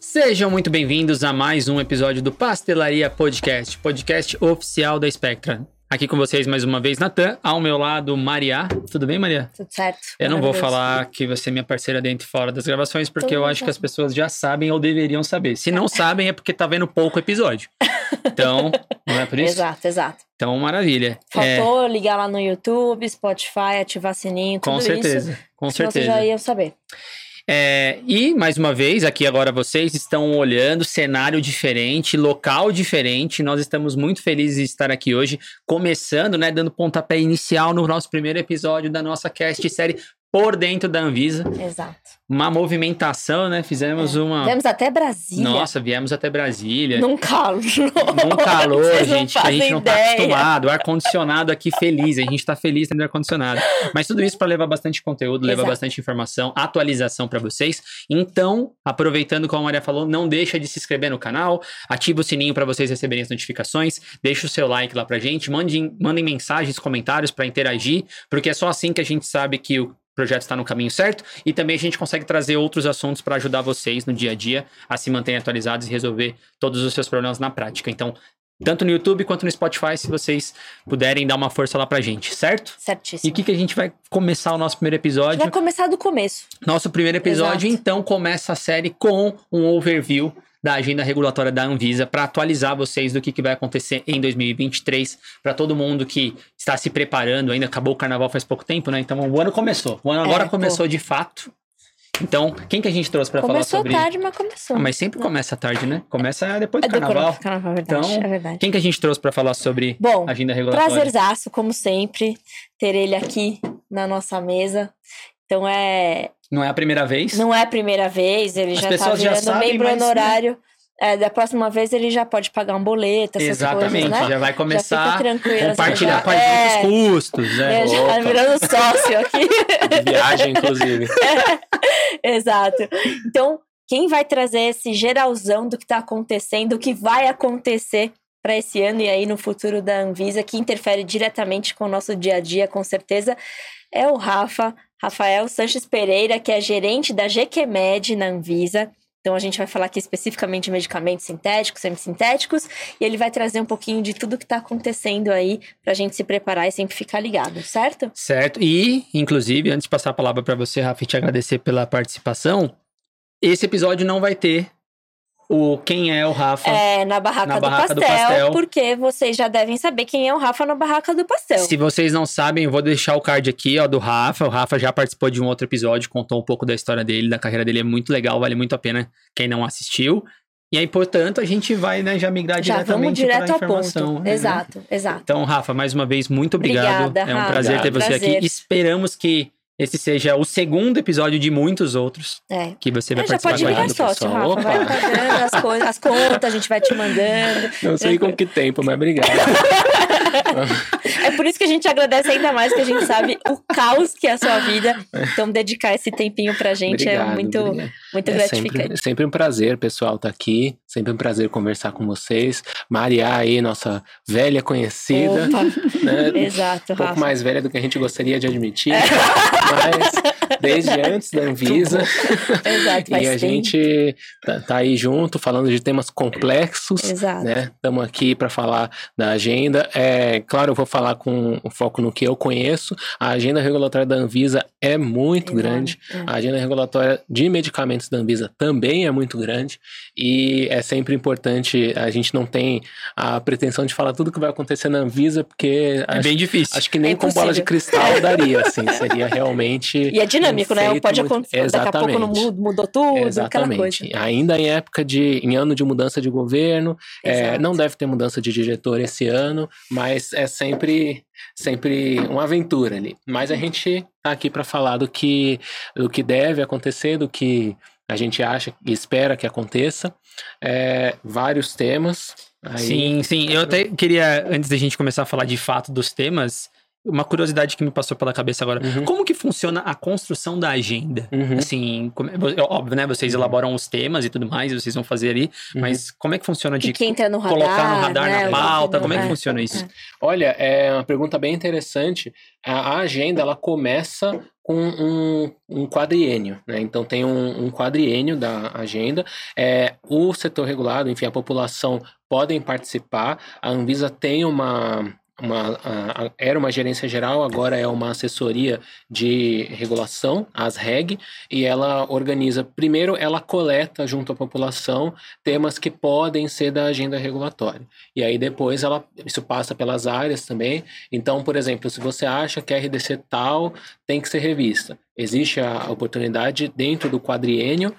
Sejam muito bem-vindos a mais um episódio do Pastelaria Podcast, podcast oficial da Spectra. Aqui com vocês mais uma vez, Natan. Ao meu lado, Maria. Tudo bem, Maria? Tudo certo. Eu não vou falar que você é minha parceira dentro e fora das gravações, porque Tudo eu acho que as pessoas já sabem ou deveriam saber. Se não sabem, é porque tá vendo pouco episódio. Então, não é por isso? Exato, exato. Então, maravilha. É, Faltou ligar lá no YouTube, Spotify, ativar sininho, tudo com certeza, isso. com certeza. Você já ia saber. É, e, mais uma vez, aqui agora vocês estão olhando cenário diferente, local diferente. Nós estamos muito felizes de estar aqui hoje, começando, né, dando pontapé inicial no nosso primeiro episódio da nossa cast série Por Dentro da Anvisa. Exato. Uma movimentação, né? Fizemos uma. Viemos até Brasília. Nossa, viemos até Brasília. Num calor. Num calor, Vocês gente, que a gente não tá ideia. acostumado. Ar-condicionado aqui feliz, a gente tá feliz tendo ar-condicionado. Mas tudo isso para levar bastante conteúdo, levar Exato. bastante informação, atualização para vocês. Então, aproveitando como a Maria falou, não deixa de se inscrever no canal, ativa o sininho para vocês receberem as notificações, deixa o seu like lá pra gente, mandem, mandem mensagens, comentários para interagir, porque é só assim que a gente sabe que o projeto está no caminho certo e também a gente consegue trazer outros assuntos para ajudar vocês no dia a dia a se manterem atualizados e resolver todos os seus problemas na prática. Então, tanto no YouTube quanto no Spotify, se vocês puderem dar uma força lá pra gente, certo? E Certíssimo. o que, que a gente vai começar o nosso primeiro episódio? vai começar do começo. Nosso primeiro episódio, Exato. então, começa a série com um overview da agenda regulatória da Anvisa para atualizar vocês do que, que vai acontecer em 2023 para todo mundo que está se preparando. Ainda acabou o carnaval faz pouco tempo, né? Então o ano começou. O ano agora É, começou de fato. Então, quem que a gente trouxe para falar Começou sobre? tarde, mas começou. Ah, mas sempre começa tarde, né? Começa depois do É do carnaval. carnaval, é verdade. Então, é verdade. Quem que a gente trouxe para falar sobre Bom, agenda regulatória? prazerzaço, como sempre, ter ele aqui na nossa mesa. Então é. Não é a primeira vez. Não é a primeira vez, ele As já tá pessoas já virando sabem, membro né? É, da próxima vez ele já pode pagar um boleto, essas Exatamente, coisas, né? já vai Já começar fica tranquilo. a compartilhar já- com a gente é, os custos, né? é, já tá virando sócio aqui. De viagem, inclusive. Exato. Então, quem vai trazer esse geralzão do que está acontecendo, do que vai acontecer para esse ano e aí no futuro da Anvisa, que interfere diretamente com o nosso dia a dia, com certeza, é o Rafa, Rafael Sanches Pereira, que é gerente da GQMed na Anvisa. Então a gente vai falar aqui especificamente de medicamentos sintéticos, semissintéticos, e ele vai trazer um pouquinho de tudo que está acontecendo aí para a gente se preparar e sempre ficar ligado, certo? Certo. E, inclusive, antes de passar a palavra para você, Rafa, e te agradecer pela participação, esse episódio não vai ter o quem é o Rafa. É, na barraca, Na do, barraca do pastel, pastel. porque vocês já devem saber quem é o Rafa na barraca do pastel. Se vocês não sabem, eu vou deixar o card aqui, ó, do Rafa. O Rafa já participou de um outro episódio, contou um pouco da história dele, da carreira dele. É muito legal, vale muito a pena quem não assistiu. E aí, portanto, a gente vai, né, já migrar já vamos diretamente direto para a ao informação. ponto. né? Exato, exato. Então, Rafa, mais uma vez, muito obrigado. Obrigada, é um Rafa. prazer ter você Prazer. aqui. Esperamos que esse seja o segundo episódio de muitos outros É. que você vai É, já participar pode com a virar gente. pessoal. Rafa. Opa. Vai pagando as, coisas, as contas, a gente vai te mandando. Não sei com que tempo, mas obrigado. É por isso que a gente agradece ainda mais, que a gente sabe o caos que é a sua vida. Então, dedicar esse tempinho pra gente é Obrigado, muito, obrigado. muito É gratificante. sempre, sempre um prazer, pessoal, estar aqui. Sempre um prazer conversar com vocês. Maria aí, nossa velha conhecida. Opa, Né? exato, Um pouco Rafa. mais velha do que a gente gostaria de admitir. Mas desde antes da Anvisa. Exato, e a tempo. gente tá, tá aí junto, falando de temas complexos. Exato. né? Estamos aqui para falar da agenda. É claro, eu vou falar com o foco no que eu conheço. A agenda regulatória da Anvisa é muito Enorme, grande. é. A agenda regulatória de medicamentos da Anvisa também é muito grande. E é sempre importante, a gente não tem a pretensão de falar tudo que vai acontecer na Anvisa, porque É acho, bem difícil. acho que nem É com bola de cristal daria, assim. Seria realmente. E é dinâmico, um né? Pode muito- acontecer. Daqui a pouco não Exatamente. mudou tudo, aquela Exatamente. coisa. Ainda em época de. em ano de mudança de governo. É, não deve ter mudança de diretor esse ano, mas é sempre, sempre uma aventura ali. Mas a gente tá aqui para falar do que, do que deve acontecer, do que a gente acha e espera que aconteça. É, vários temas. Aí, Sim, sim. Eu até queria, antes da gente começar a falar de fato dos temas, uma curiosidade que me passou pela cabeça agora. Uhum. Como que funciona a construção da agenda? Uhum. Assim, como- é óbvio, né? Vocês Uhum. elaboram os temas e tudo mais, vocês vão fazer ali, Uhum. mas como é que funciona de que entra no radar, colocar no radar né, na pauta? Como é que não- funciona isso? é. Olha, é uma pergunta bem interessante. A, a agenda ela começa com um, um quadriênio, né? Então tem um, um quadriênio da agenda. É, o setor regulado, enfim, a população podem participar. A Anvisa tem uma uma, a- a- era uma gerência geral, agora é uma assessoria de regulação, as REG, e ela organiza. Primeiro, ela coleta junto à população temas que podem ser da agenda regulatória. E aí depois ela isso passa pelas áreas também. Então, por exemplo, se você acha que a RDC tal tem que ser revista, existe a oportunidade dentro do quadriênio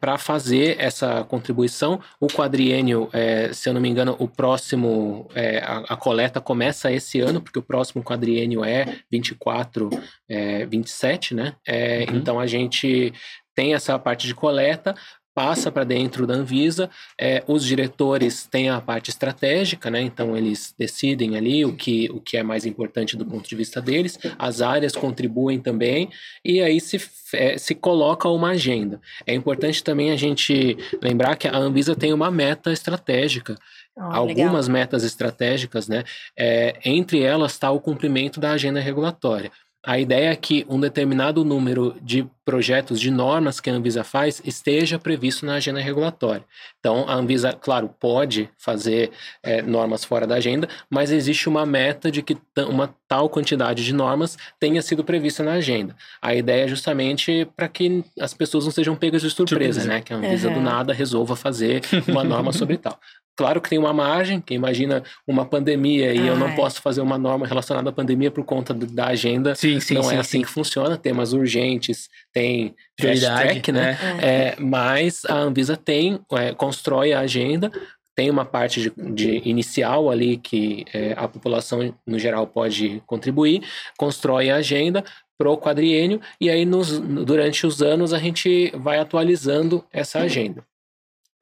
para fazer essa contribuição. O quadriênio, é, se eu não me engano, o próximo é, a, a coleta começa esse ano, porque o próximo quadriênio é 24, é, 27, né? É, Uhum. Então a gente tem essa parte de coleta, passa para dentro da Anvisa, é, os diretores têm a parte estratégica, né? Então eles decidem ali o que, o que é mais importante do ponto de vista deles, as áreas contribuem também, e aí se, é, se coloca uma agenda. É importante também a gente lembrar que a Anvisa tem uma meta estratégica, legal. algumas metas estratégicas, né? É, entre elas está o cumprimento da agenda regulatória. A ideia é que um determinado número de projetos, de normas que a Anvisa faz, esteja previsto na agenda regulatória. Então, a Anvisa, claro, pode fazer é, normas fora da agenda, mas existe uma meta de que uma tal quantidade de normas tenha sido prevista na agenda. A ideia é justamente para que as pessoas não sejam pegas de surpresa, Surpresa. né? Que a Anvisa do Uhum. nada resolva fazer uma norma sobre tal. Claro que tem uma margem, que imagina uma pandemia e eu não Ah, é. posso fazer uma norma relacionada à pandemia por conta da agenda. Sim, sim, não sim. é assim sim. que funciona, temas urgentes, tem Prioridade, track, né? É. É, mas a Anvisa tem, é, constrói a agenda, tem uma parte de, de inicial ali que é, a população no geral pode contribuir, constrói a agenda pro quadriênio e aí nos, durante os anos a gente vai atualizando essa agenda.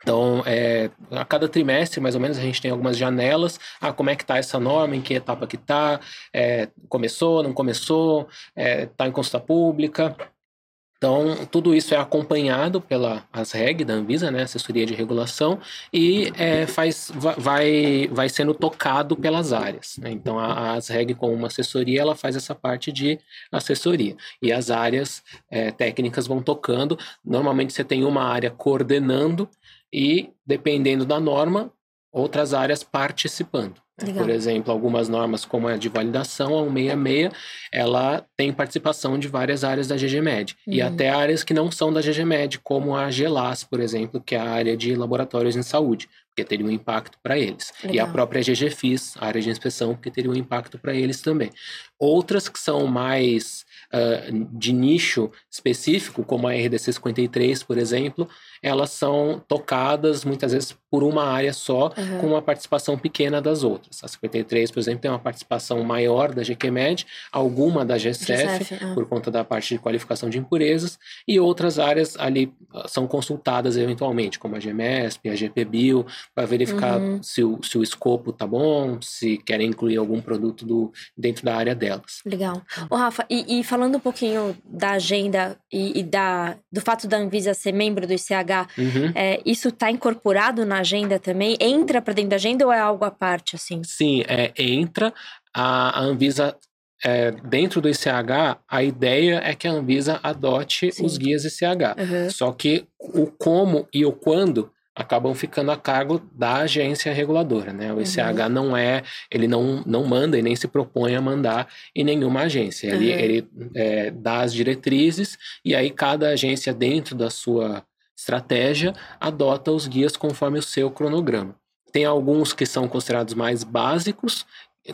Então, é, a cada trimestre, mais ou menos, a gente tem algumas janelas. Ah, como é que está essa norma, em que etapa que está, começou, não começou, está em consulta pública. Então, tudo isso é acompanhado pela ASREG da Anvisa, né, assessoria de regulação, e é, faz, va- vai, vai sendo tocado pelas áreas. né? Então, a, a ASREG, como uma assessoria, ela faz essa parte de assessoria. E as áreas é, técnicas vão tocando. Normalmente, você tem uma área coordenando e, dependendo da norma, outras áreas participando. né? Legal. Por exemplo, algumas normas, como a de validação, a 166, ela tem participação de várias áreas da GGMed. E Uhum. até áreas que não são da GGMed, como a GELAS, por exemplo, que é a área de laboratórios em saúde, porque teria um impacto para eles. E a Legal. própria GGFIS, a área de inspeção, porque teria um impacto para eles também. Outras que são mais ah, de nicho específico, como a RDC 53, por exemplo, elas são tocadas muitas vezes por uma área só, Aham. com uma participação pequena das outras. A 53, por exemplo, tem uma participação maior da GQMed, alguma da GCF, GCF, ah. por conta da parte de qualificação de impurezas, e outras áreas ali ah, são consultadas eventualmente, como a GMESP, a GPBio, para verificar Uhum. se, o, se o escopo tá bom, se querem incluir algum produto do, dentro da área delas. Legal. Ô, Rafa, e, e falando um pouquinho da agenda e, e da, do fato da Anvisa ser membro do ICH, Uhum. é, isso está incorporado na agenda também? Entra para dentro da agenda ou é algo à parte, assim? Sim, é, entra a, a Anvisa. é, dentro do ICH, a ideia é que a Anvisa adote Sim. os guias ICH. Aham. Só que o como e o quando acabam ficando a cargo da agência reguladora, né? O ICH não é, ele não, não manda e nem se propõe a mandar em nenhuma agência. Ele, Uhum. ele é, dá as diretrizes e aí cada agência dentro da sua estratégia adota os guias conforme o seu cronograma. Tem alguns que são considerados mais básicos,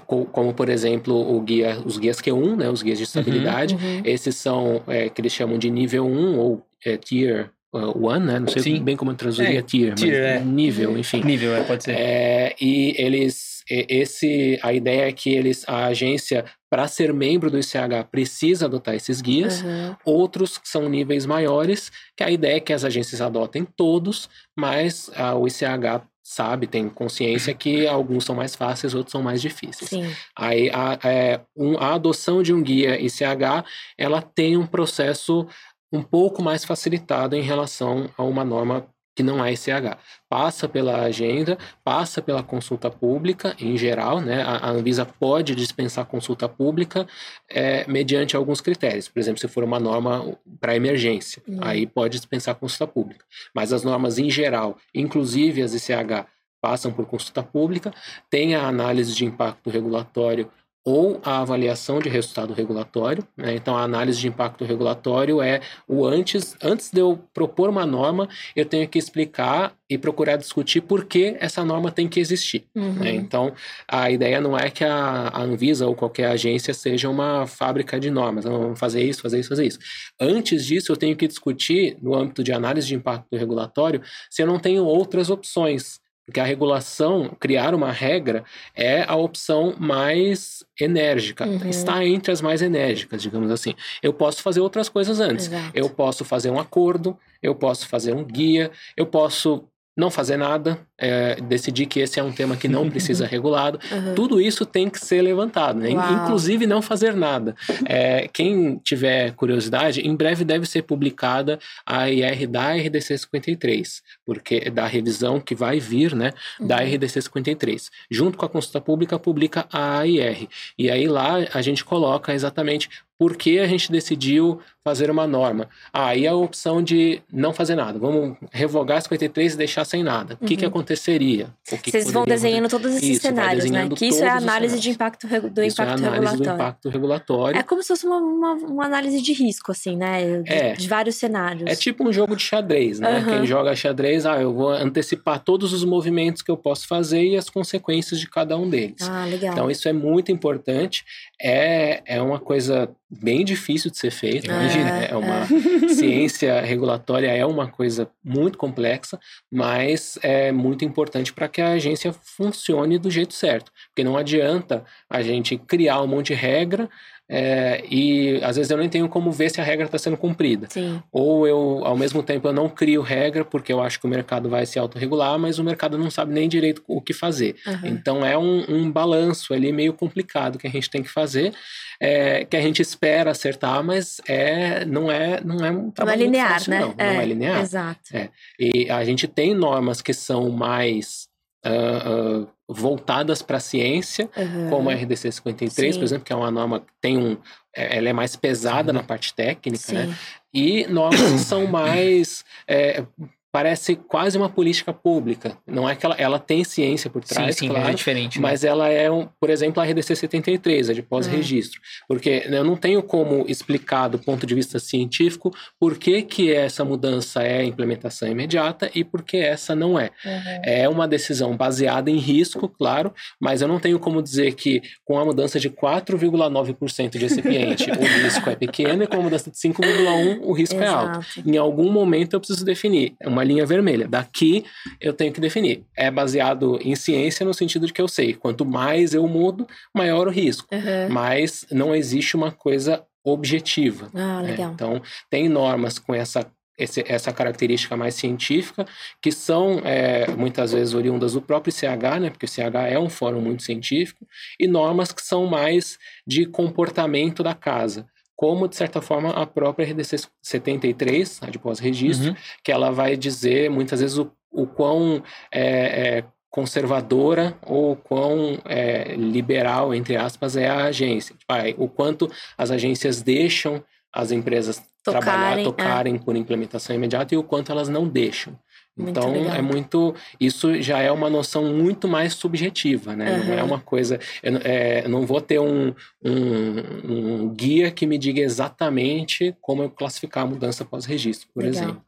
co- como por exemplo o guia, os guias Q1, né? Os guias de estabilidade. Uhum. Esses são é, que eles chamam de nível 1 ou é, tier 1, né? Não sei Sim. bem como eu traduziria É, tier, mas tier, é. nível, enfim. Nível, é, pode ser. É, e eles, esse, a ideia é que eles, a agência, para ser membro do ICH, precisa adotar esses guias. Aham. Outros que são níveis maiores, que a ideia é que as agências adotem todos, mas ah, o ICH sabe, tem consciência que alguns são mais fáceis, outros são mais difíceis. Sim. Aí a, é, um, a adoção de um guia ICH, ela tem um processo um pouco mais facilitado em relação a uma norma que não é ICH. Passa pela agenda, passa pela consulta pública em geral, né? A, Anvisa pode dispensar consulta pública é, mediante alguns critérios. Por exemplo, se for uma norma para emergência, uhum. aí pode dispensar consulta pública. Mas as normas em geral, inclusive as ICH, passam por consulta pública, tem a análise de impacto regulatório ou a avaliação de resultado regulatório. Né? Então, a análise de impacto regulatório é o antes, antes de eu propor uma norma, eu tenho que explicar e procurar discutir por que essa norma tem que existir. Né? Uhum. Né? Então, a ideia não é que a, Anvisa ou qualquer agência seja uma fábrica de normas, vamos fazer isso, fazer isso, fazer isso. Antes disso, eu tenho que discutir, no âmbito de análise de impacto regulatório, se eu não tenho outras opções porque a regulação, criar uma regra, é a opção mais enérgica. Uhum. Está entre as mais enérgicas, digamos assim. Eu posso fazer outras coisas antes. Exato. Eu posso fazer um acordo, eu posso fazer um guia, eu posso não fazer nada, é, decidir que esse é um tema que não precisa regulado, uhum. tudo isso tem que ser levantado, né? inclusive não fazer nada. É, quem tiver curiosidade, em breve deve ser publicada a IR da RDC 53, porque da revisão que vai vir, né, uhum. da RDC 53. Junto com a consulta pública, publica a AIR. E aí lá a gente coloca exatamente por que a gente decidiu fazer uma norma? Ah, aí a opção de não fazer nada. Vamos revogar 53 e deixar sem nada. O que, que uhum. Aconteceria? Que Vocês vão desenhando todos esses isso, cenários, né? Que isso é análise de impacto do isso impacto é análise regulatório. do impacto regulatório. É como se fosse uma, uma, uma análise de risco, assim, né? De, é. de, vários cenários. É tipo um jogo de xadrez, né? Uhum. Quem joga xadrez, ah, eu vou antecipar todos os movimentos que eu posso fazer e as consequências de cada um deles. Ah, legal. Então, isso é muito importante. É, é uma coisa bem difícil de ser feito. É, Imagina, é uma é. ciência regulatória é uma coisa muito complexa, mas é muito importante para que a agência funcione do jeito certo. Porque não adianta a gente criar um monte de regra é, e às vezes eu nem tenho como ver se a regra está sendo cumprida. Sim. Ou eu, ao mesmo tempo, eu não crio regra porque eu acho que o mercado vai se autorregular, mas o mercado não sabe nem direito o que fazer. Uhum. Então é um, um balanço ali meio complicado que a gente tem que fazer, é, que a gente espera acertar, mas é, não é não é um trabalho não é linear, fácil, né? Não, é, não é linear. Exato. É. E a gente tem normas que são mais uh, uh, voltadas para a ciência, uhum. como a RDC 53, Sim. por exemplo, que é uma norma que tem um, é, ela é mais pesada na parte técnica, né? Sim. né? E normas que são mais é, parece quase uma política pública. Não é que ela, ela tem ciência por trás, sim, sim, claro, é diferente. Né? Mas ela é, um, por exemplo, a RDC 73, a de pós-registro. Uhum. Porque eu não tenho como explicar do ponto de vista científico por que, que essa mudança é implementação imediata e por que essa não é. Uhum. É uma decisão baseada em risco, claro, mas eu não tenho como dizer que com a mudança de 4,9% de recipiente o risco é pequeno e com a mudança de 5,1% o risco Exato. é alto. Em algum momento eu preciso definir. É uma uma linha vermelha. Daqui eu tenho que definir. É baseado em ciência no sentido de que eu sei, quanto mais eu mudo, maior o risco. Uhum. Mas não existe uma coisa objetiva. Ah, né? Então, tem normas com essa esse, essa característica mais científica, que são é, muitas vezes oriundas do próprio CH, né, porque o CH é um fórum muito científico, e normas que são mais de comportamento da casa como, de certa forma, a própria RDC 73, a de pós-registro, uhum. que ela vai dizer, muitas vezes, o, o quão é, é, conservadora ou quão é, liberal, entre aspas, é a agência. Tipo, o quanto as agências deixam as empresas tocarem, trabalhar, tocarem é. por implementação imediata e o quanto elas não deixam. Muito então legal. é muito. Isso já é uma noção muito mais subjetiva, né? Uhum. Não é uma coisa. Eu, é, não vou ter um, um, um, guia que me diga exatamente como eu classificar a mudança pós-registro, por legal. exemplo.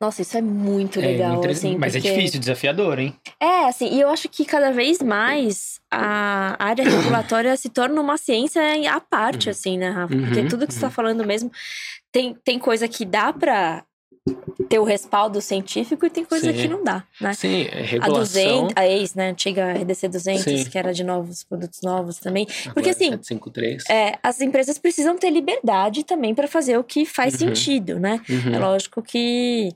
Nossa, isso é muito legal, é, assim. Mas é porque... é difícil, desafiador, hein? É, assim, e eu acho que cada vez mais a área regulatória se torna uma ciência à parte, uhum. assim, né, Rafa? Porque uhum, tudo que você está uhum. falando mesmo tem, tem coisa que dá para ter o respaldo científico e tem coisa Sim. que não dá, né? Sim, é regulação. A 200, a ex, né, antiga RDC 200, Sim. que era de novos produtos novos também. Agora Porque assim, 753. É, as empresas precisam ter liberdade também para fazer o que faz uhum. sentido, né? Uhum. É lógico que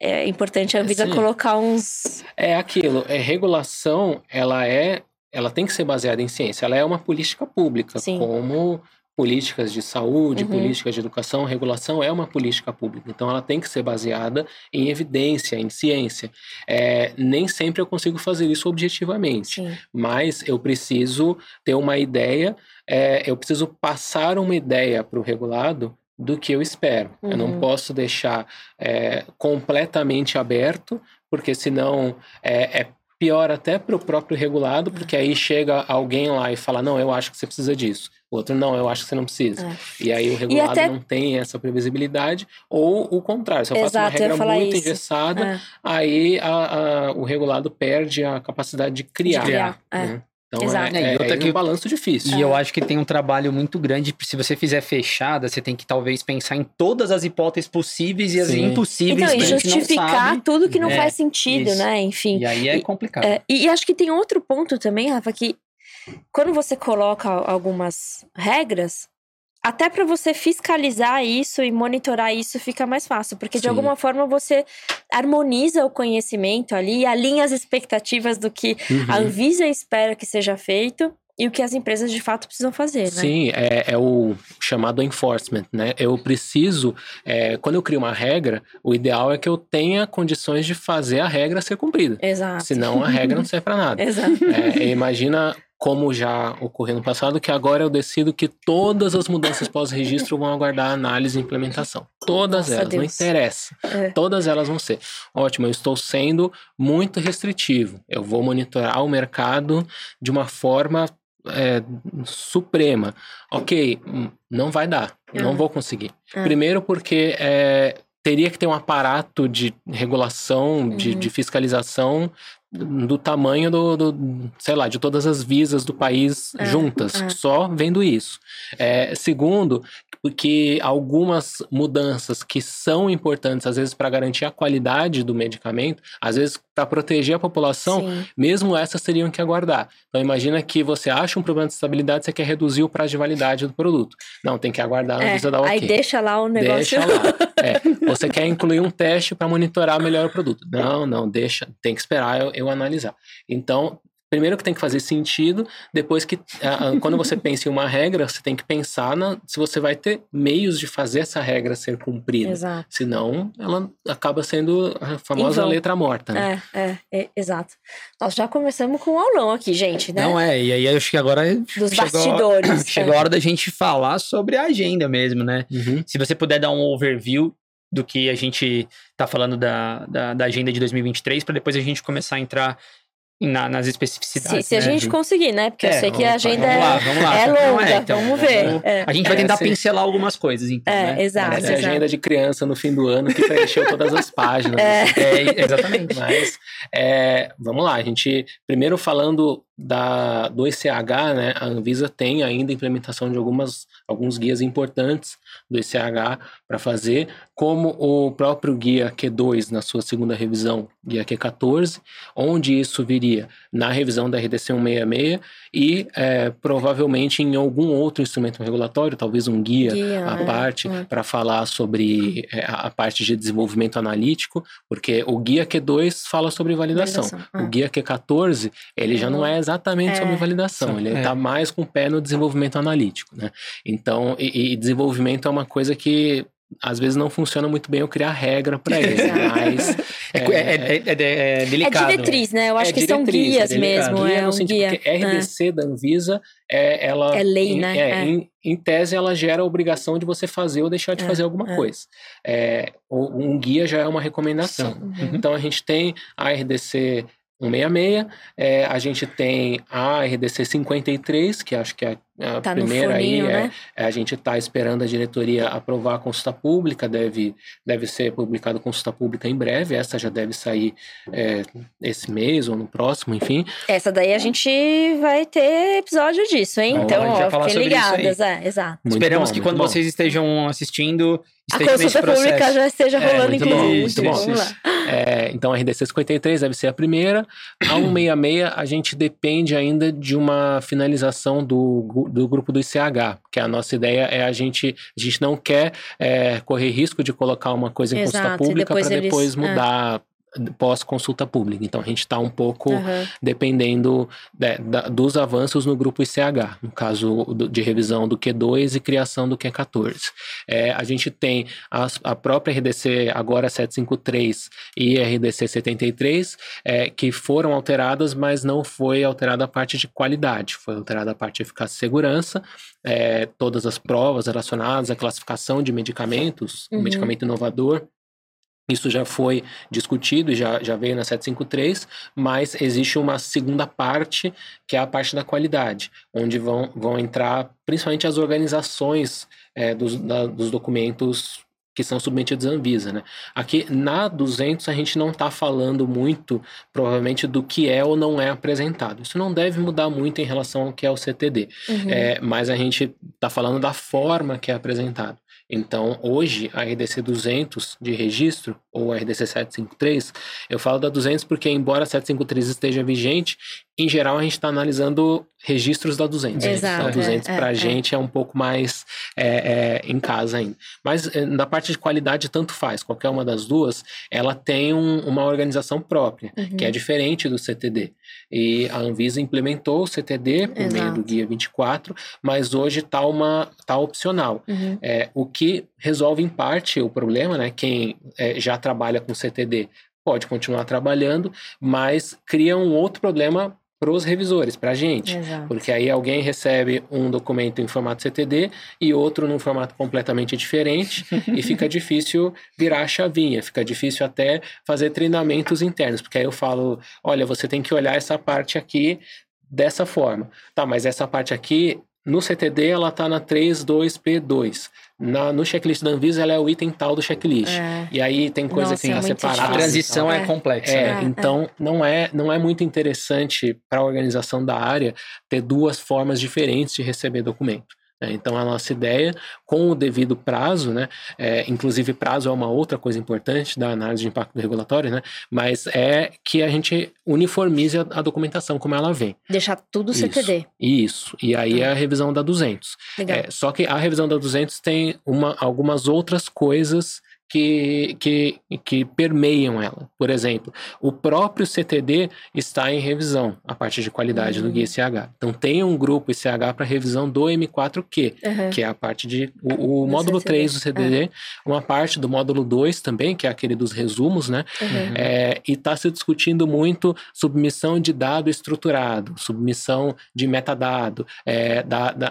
é importante a Anvisa Sim. colocar uns. É aquilo, é regulação, ela é, ela tem que ser baseada em ciência, ela é uma política pública, Sim. como políticas de saúde, Uhum. políticas de educação, regulação é uma política pública, então ela tem que ser baseada em evidência, em ciência. É, nem sempre eu consigo fazer isso objetivamente, Sim. mas eu preciso ter uma ideia, é, eu preciso passar uma ideia para o regulado do que eu espero. Eu não Uhum. posso deixar é, completamente aberto, porque senão é, é pior até para o próprio regulado, porque aí chega alguém lá e fala, não, eu acho que você precisa disso. O outro, não, eu acho que você não precisa. É. E aí o regulado até- não tem essa previsibilidade, ou o contrário, se eu faço uma regra muito isso. engessada, É, aí a- a- o regulado perde a capacidade de criar. criar, é. né? Então Exato. é, É, e é, outra é que- um balanço difícil. E eu acho que tem um trabalho muito grande. Se você fizer fechada, você tem que talvez pensar em todas as hipóteses possíveis e as Sim. impossíveis. Então, e justificar sabe. tudo que não É, faz sentido, isso. né? Enfim. E aí é E- complicado. É, e, e acho que tem outro ponto também, Rafa, que quando você coloca algumas regras, até para você fiscalizar isso e monitorar isso fica mais fácil, porque de Sim. alguma forma você harmoniza o conhecimento ali, alinha as expectativas do que a Uhum. Anvisa espera que seja feito e o que as empresas de fato precisam fazer, né? Sim, é, é o chamado enforcement, né? Eu preciso, é, quando eu crio uma regra, o ideal é que eu tenha condições de fazer a regra ser cumprida. Exato. Senão a regra não serve para nada. Exato. É, imagina como já ocorreu no passado, que agora eu decido que todas as mudanças pós-registro vão aguardar análise e implementação. Todas Nossa, elas, não Deus. interessa. É. Todas elas vão ser. Ótimo, eu estou sendo muito restritivo. Eu vou monitorar o mercado de uma forma é, suprema. Ok, hum, não vai dar. Não Uhum. vou conseguir. Ah. Primeiro porque é, teria que ter um aparato de regulação, de, Uhum. de fiscalização do tamanho do, do, sei lá, de todas as visas do país É, juntas, é. só vendo isso. É, segundo, porque algumas mudanças que são importantes, às vezes, para garantir a qualidade do medicamento, às vezes, para proteger a população, Sim. mesmo essas teriam que aguardar. Então, imagina que você acha um problema de estabilidade, você quer reduzir o prazo de validade do produto. Não, tem que aguardar a É, Anvisa dar o Aí ok. deixa lá o negócio. Deixa lá. É, você quer incluir um teste para monitorar melhor o produto. Não, não, deixa. Tem que esperar eu, eu analisar. Então, primeiro que tem que fazer sentido, depois que, quando você pensa em uma regra, você tem que pensar na, se você vai ter meios de fazer essa regra ser cumprida. Exato. Senão, ela acaba sendo a famosa vão. letra morta. Né? É, é, é, exato. Nós já começamos com um aulão aqui, gente, né? Não é, e aí eu acho que agora Dos chegou, bastidores. chegou é. a hora da gente falar sobre a agenda mesmo, né? Uhum. Se você puder dar um overview do que a gente tá falando da, da, da agenda de 2023, para depois a gente começar a entrar na- nas Se, especificidades. se a né? gente conseguir, né? Porque eu É, sei que a agenda vamos lá, é, vamos lá. é Não, longa, vamos ver. vamos- É. A gente vai É, tentar pincelar algumas coisas, então. É, né? exato, Parece a exato. agenda de criança no fim do ano que preencheu todas as páginas. É. É, exatamente. Mas é, vamos lá, a gente primeiro falando da, do ECH, né? A Anvisa tem ainda implementação de algumas, alguns guias importantes do ECH para fazer, como o próprio guia Q2 na sua segunda revisão, guia Q14, onde isso viria na revisão da RDC 166 e é, provavelmente em algum outro instrumento regulatório, talvez um guia Guia, à é, parte é. para falar sobre é, a a parte de desenvolvimento analítico, porque o guia Q2 fala sobre validação. Validação. O guia Q14, ele já não é exatamente É. sobre validação, ele É. está mais com o pé no desenvolvimento analítico, né? Então, e, e desenvolvimento é uma coisa que às vezes não funciona muito bem eu criar regra para ele, mas É, é, é, é- é É delicado. diretriz, né? Eu acho é que são guias é delicado. mesmo. Guia É no um sentido guia. que RDC da Anvisa, é, ela, É lei, em, né? é, É. Em, em tese, ela gera a obrigação de você fazer ou deixar de É, fazer alguma é. coisa. É, um guia já é uma recomendação. Uhum. Então, a gente tem a RDC 166, é, a gente tem a RDC 53, que acho que é a Tá no primeira aí, é, né? é, a gente está esperando a diretoria aprovar a consulta pública, deve, deve ser publicada a consulta pública em breve, essa já deve sair é, esse mês ou no próximo, enfim. Essa daí a gente vai ter episódio disso, hein? Então, Então, ó, fiquem ligadas. É, exato. Muito Esperamos bom, que muito quando bom. vocês estejam assistindo, A consulta pública já esteja É, rolando, muito bom, inclusive. muito bom. Vamos lá. É, então a RDC 53 deve ser a primeira. A 166 a gente depende ainda de uma finalização do do grupo do ICH, que a nossa ideia é a gente, a gente não quer é, correr risco de colocar uma coisa em Exato, consulta pública para depois depois, eles- é. mudar pós consulta pública. Então a gente está um pouco Aham. dependendo né, da- dos avanços no grupo ICH, no caso do- de revisão do Q2 e criação do Q14. É, a gente tem as- a própria RDC agora 753 e RDC 73, é, que foram alteradas, mas não foi alterada a parte de qualidade, foi alterada a parte de eficácia e segurança, é, todas as provas relacionadas à classificação de medicamentos, Uhum. o medicamento inovador, isso já foi discutido e já, já veio na 753, mas existe uma segunda parte, que é a parte da qualidade, onde vão, vão entrar principalmente as organizações é, dos, da- dos documentos que são submetidos à Anvisa. Né? Aqui na 200 a gente não está falando muito, provavelmente, do que é ou não é apresentado. Isso não deve mudar muito em relação ao que é o CTD. Uhum. É, mas a gente está falando da forma que é apresentado. Então, hoje, a RDC 200 de registro, ou RDC 753, eu falo da 200 porque, embora a 753 esteja vigente, em geral a gente está analisando registros da 200. Exato, Então, a 200 é, para é, a é. gente é um pouco mais é, é, em casa ainda. Mas, é, na parte de qualidade, tanto faz. Qualquer uma das duas, ela tem um- uma organização própria, Uhum. que é diferente do CTD. E a Anvisa implementou o CTD por meio Exato. do Guia 24, mas hoje está tá opcional. Uhum. É, o que resolve em parte o problema, né? Quem é, já trabalha com CTD pode continuar trabalhando, mas cria um outro problema para os revisores, para a gente. Exato. Porque aí alguém recebe um documento em formato CTD e outro num formato completamente diferente e fica difícil virar a chavinha, fica difícil até fazer treinamentos internos, porque aí eu falo, olha, você tem que olhar essa parte aqui dessa forma. Tá, mas essa parte aqui no CTD ela tá na 32P2. Na, no checklist da Anvisa ela é o item tal do checklist. É. E aí tem coisa Nossa, que tá é muito separada. A transição é, É. complexa. É, né? É, então não é não é muito interessante para a organização da área ter duas formas diferentes de receber documento. Né? Então a nossa ideia, com o devido prazo, né, é, inclusive prazo é uma outra coisa importante da análise de impacto regulatório, né, mas é que a gente uniformize a, a documentação como ela vem. Deixar tudo Isso. CTD. Isso. E aí é a revisão da 200. Legal. É, só que a revisão da 200 tem uma, algumas outras coisas que, que, que permeiam ela. Por exemplo, o próprio CTD está em revisão, a parte de qualidade do Uhum. Guia ICH. Então tem um grupo ICH para revisão do M4Q, Uhum. que é a parte de. O, o Do módulo CTD. 3 do CTD, uma parte do módulo 2 também, que é aquele dos resumos, né? Uhum. É, e está se discutindo muito submissão de dado estruturado, submissão de metadado, é,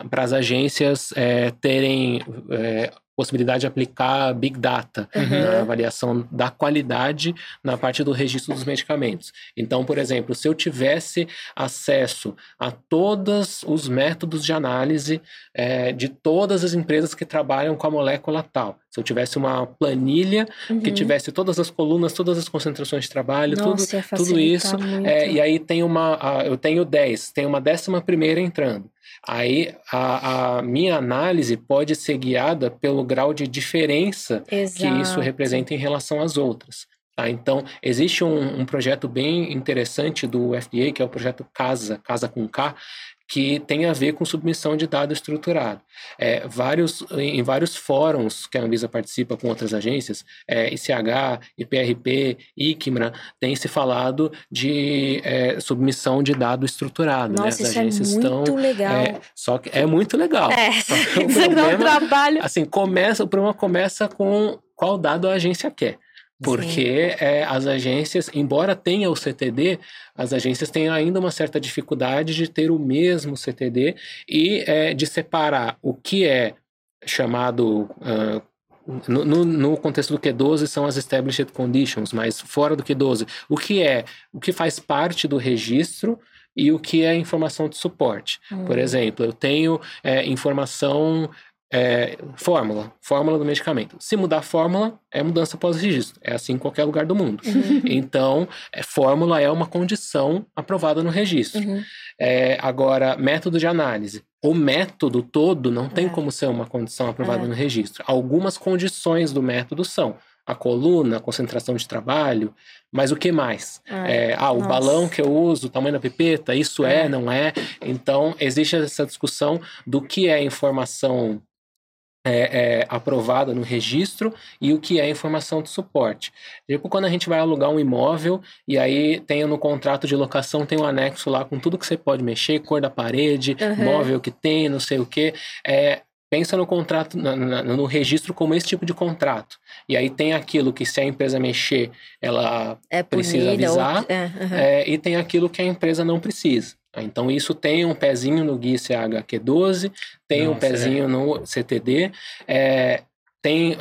para as agências é, terem é, possibilidade de aplicar Big Data Uhum. na avaliação da qualidade na parte do registro dos medicamentos. Então, por exemplo, se eu tivesse acesso a todos os métodos de análise é, de todas as empresas que trabalham com a molécula tal, se eu tivesse uma planilha que Uhum. tivesse todas as colunas, todas as concentrações de trabalho, tudo, Nossa, tudo facilitar isso, é, e aí tem uma, eu tenho 10, tem uma décima primeira entrando. Aí a, a minha análise pode ser guiada pelo grau de diferença que isso Exato. representa em relação às outras. tá? Então, existe um, um projeto bem interessante do FDA, que é o projeto CASA, Casa com K, que tem a ver com submissão de dado estruturado. É, vários, em vários fóruns que a Anvisa participa com outras agências, é, ICH, IPRP, ICMRA, tem se falado de é, submissão de dado estruturado. né? Nossa, As isso é agências muito estão. legal. É, só que é muito legal. É, Só que o um problema- trabalho. Assim, começa, o problema começa com qual dado a agência quer. Porque é, as agências, embora tenha o CTD, as agências têm ainda uma certa dificuldade de ter o mesmo CTD e é, de separar o que é chamado. ah, no, no- no contexto do Q12 são as established conditions, mas fora do Q12, o que é, o que faz parte do registro e o que é informação de suporte. Por Hum. exemplo, eu tenho é, informação, é, fórmula, fórmula do medicamento. Se mudar a fórmula, é mudança pós-registro. É assim em qualquer lugar do mundo. Uhum. Então, é, fórmula é uma condição aprovada no registro. Uhum. É, agora, método de análise. O método todo não tem É. como ser uma condição aprovada É. no registro. Algumas condições do método são. a coluna, a concentração de trabalho, mas o que mais? Ah, É, ah, o nossa. balão que eu uso, o tamanho da pipeta, isso é, É. não é? Então, existe essa discussão do que é informação é, é, aprovada no registro e o que é informação de suporte. Tipo, quando a gente vai alugar um imóvel e aí tem no contrato de locação, tem um anexo lá com tudo que você pode mexer, cor da parede, Uhum. móvel que tem, não sei o que. É, pensa no contrato, na- no registro como esse tipo de contrato. E aí tem aquilo que se a empresa mexer, ela É precisa punida, avisar, ou- é, aham. é, e tem aquilo que a empresa não precisa. Então, isso tem um pezinho no GUI CHQ12, tem um Nossa, é. pezinho no CTD, é, tem,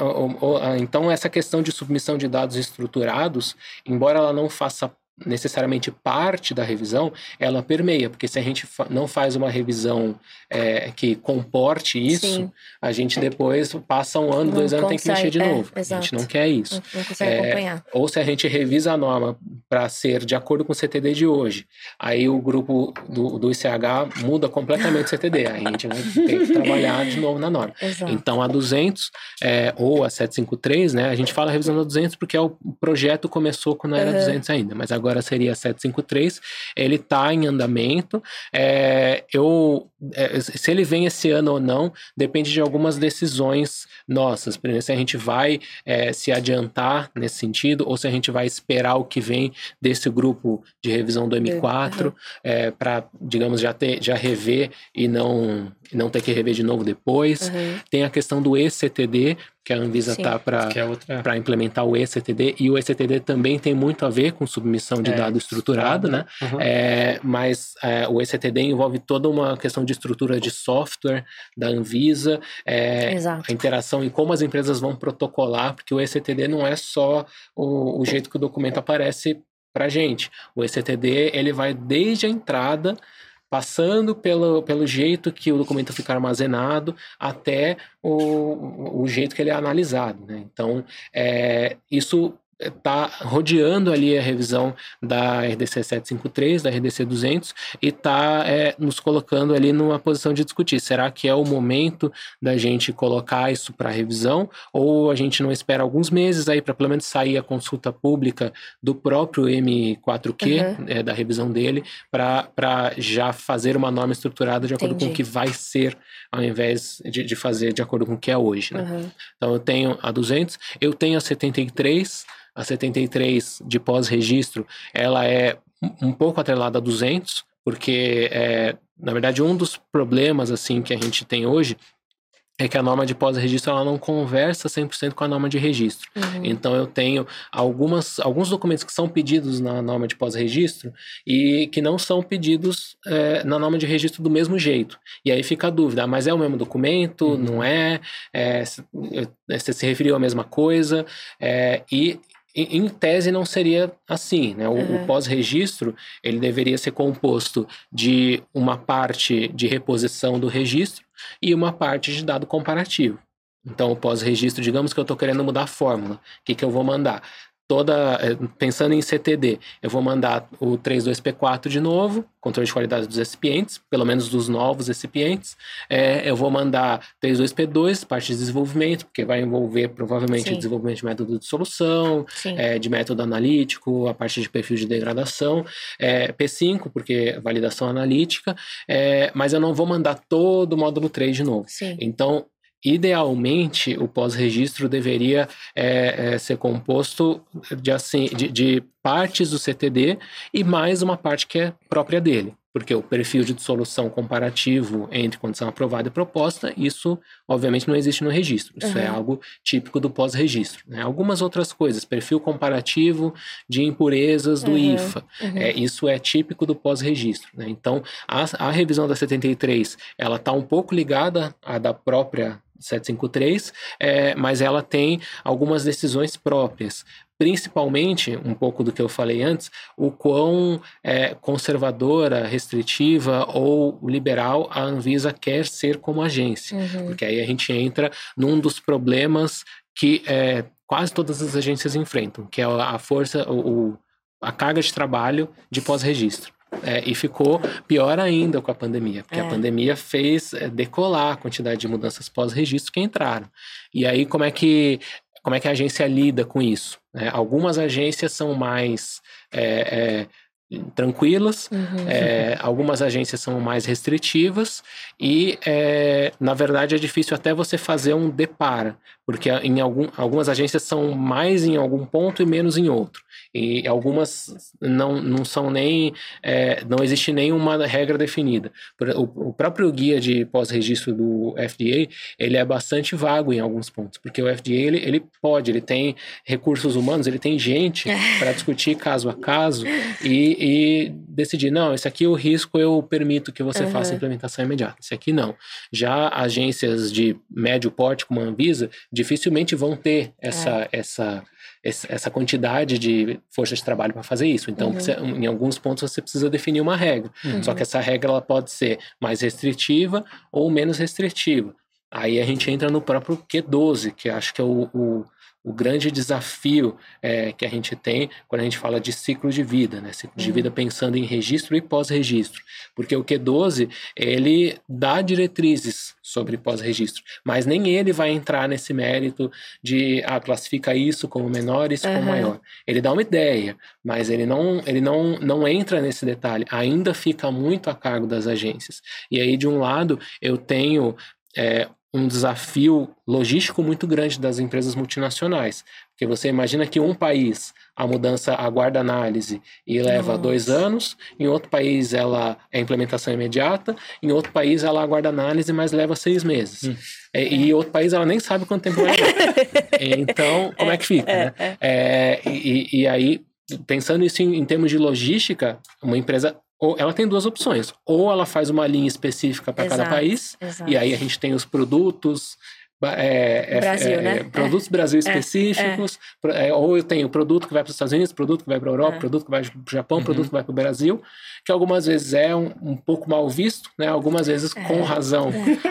então, essa questão de submissão de dados estruturados, embora ela não faça necessariamente parte da revisão, ela permeia, porque se a gente fa- não faz uma revisão é, que comporte isso, Sim. a gente depois passa um ano, Não dois anos, tem que mexer de é, novo. a gente não quer isso Não, não consegue É, acompanhar. ou se a gente revisa a norma para ser de acordo com o CTD de hoje, aí o grupo do, do ICH muda completamente o CTD, aí a gente vai ter que trabalhar de novo na norma. Exato. Então a 200 é, ou a 753, né, a gente fala revisão da 200 porque é o projeto começou quando era Aham. 200 ainda, mas agora seria a 753, ele está em andamento, é, eu, é, se ele vem esse ano ou não, depende de algumas decisões nossas, primeiro se a gente vai é, se adiantar nesse sentido, ou se a gente vai esperar o que vem desse grupo de revisão do M4 para, digamos, já, ter, já rever e não, não ter que rever de novo depois. Uhum. Tem a questão do ECTD, que a Anvisa está para é outra. para implementar o ECTD, e o ECTD também tem muito a ver com submissão de É, dado estruturado, né? Uhum. É, mas é, o ECTD envolve toda uma questão de estrutura de software da Anvisa, é, a interação e como as empresas vão protocolar, porque o ECTD não é só o, o jeito que o documento aparece para gente. O ECTD ele vai desde a entrada, passando pelo, pelo jeito que o documento fica armazenado até o, o jeito que ele é analisado. Né? Então, é, isso está rodeando ali a revisão da RDC 753, da RDC 200 e está é, nos colocando ali numa posição de discutir. Será que é o momento da gente colocar isso para revisão ou a gente não espera alguns meses aí para pelo menos sair a consulta pública do próprio M4Q, Uhum. é, da revisão dele, para já fazer uma norma estruturada de acordo com o Entendi. que vai ser, ao invés de, de fazer de acordo com o que é hoje. Né? Uhum. Então eu tenho a 200, eu tenho a 73, a 73 de pós-registro, ela é um- pouco atrelada a 200, porque é, na verdade um dos problemas assim que a gente tem hoje é que a norma de pós-registro ela não conversa 100% com a norma de registro. Uhum. Então eu tenho algumas, alguns documentos que são pedidos na norma de pós-registro e que não são pedidos é, na norma de registro do mesmo jeito. E aí fica a dúvida, ah, mas é o mesmo documento? Uhum. Não é? Se- é, Você se referiu à mesma coisa? É, e em tese não seria assim, né? O, o Uhum. pós-registro ele deveria ser composto de uma parte de reposição do registro e uma parte de dado comparativo. Então, o pós-registro, digamos que eu estou querendo mudar a fórmula. O que, que eu vou mandar? Toda, eh, pensando em CTD, eu vou mandar o 32P4 de novo, controle de qualidade dos recipientes, pelo menos dos novos recipientes. Eh, eu vou mandar 32P2, parte de desenvolvimento, porque vai envolver provavelmente Sim. o desenvolvimento de método de solução, é, de método analítico, a parte de perfil de degradação, é, P5, porque validação analítica, é, mas eu não vou mandar todo o módulo 3 de novo. Sim. Então, idealmente, o pós-registro deveria é, é, ser composto de, assim, de, de partes do CTD e mais uma parte que é própria dele. Porque o perfil de dissolução comparativo entre condição aprovada e proposta, isso obviamente não existe no registro. Isso é Uhum. algo típico do pós-registro. Né? Algumas outras coisas, perfil comparativo de impurezas do Uhum. IFA. Uhum. É, isso é típico do pós-registro. Né? Então, a, a revisão da 73, ela está um pouco ligada à da própria 753, é, mas ela tem algumas decisões próprias. Principalmente, um pouco do que eu falei antes, o quão é, conservadora, restritiva ou liberal a Anvisa quer ser como agência. Uhum. Porque aí a gente entra num dos problemas que é, quase todas as agências enfrentam, que é a força, o, a carga de trabalho de pós-registro. É, e ficou pior ainda com a pandemia, porque É. a pandemia fez é, decolar a quantidade de mudanças pós-registro que entraram. E aí, como é que como é que a agência lida com isso? Né? Algumas agências são mais é, é, tranquilas, Uhum. é, algumas agências são mais restritivas e, na verdade, é difícil até você fazer um depara, porque em algum, algumas agências são mais em algum ponto e menos em outro. E algumas não, não são nem. é, não existe nenhuma regra definida. O, o próprio guia de pós-registro do FDA ele é bastante vago em alguns pontos, porque o FDA ele, ele pode, ele tem recursos humanos, ele tem gente para discutir caso a caso e, e decidir, não, esse aqui o risco eu permito que você Uhum. faça implementação imediata, esse aqui não. Já agências de médio porte como a Anvisa dificilmente vão ter essa, essa, essa essa quantidade de força de trabalho para fazer isso. Então, Uhum. você- em alguns pontos você precisa definir uma regra. Uhum. Só que essa regra ela pode ser mais restritiva ou menos restritiva. Aí a gente entra no próprio Q12, que acho que é o, o, o grande desafio é, que a gente tem quando a gente fala de ciclo de vida, né? Ciclo de Uhum. vida pensando em registro e pós-registro. Porque o Q12, ele dá diretrizes sobre pós-registro, mas nem ele vai entrar nesse mérito de ah, classifica isso como menor, isso como Aham. maior. Ele dá uma ideia, mas ele não, ele não, não entra nesse detalhe. Ainda fica muito a cargo das agências. E aí, de um lado, eu tenho é, um desafio logístico muito grande das empresas multinacionais. Porque você imagina que um país a mudança aguarda análise e leva Nossa. dois anos, em outro país ela é implementação imediata, em outro país ela aguarda análise, mas leva seis meses. Hum. É, e outro país ela nem sabe quanto tempo vai levar. então, como é que fica, né? É, é. É, e, e aí, pensando isso em, em termos de logística, uma empresa, ou ela tem duas opções. Ou ela faz uma linha específica para cada país, Exato. e aí a gente tem os produtos. É, é, Brasil, é, né? é, Produtos Brasil específicos, é, ou eu tenho produto que vai para os Estados Unidos, produto que vai para a Europa, É. produto que vai para o Japão, Uhum. produto que vai para o Brasil, que algumas vezes é um, um pouco mal visto, né? algumas vezes com É. razão,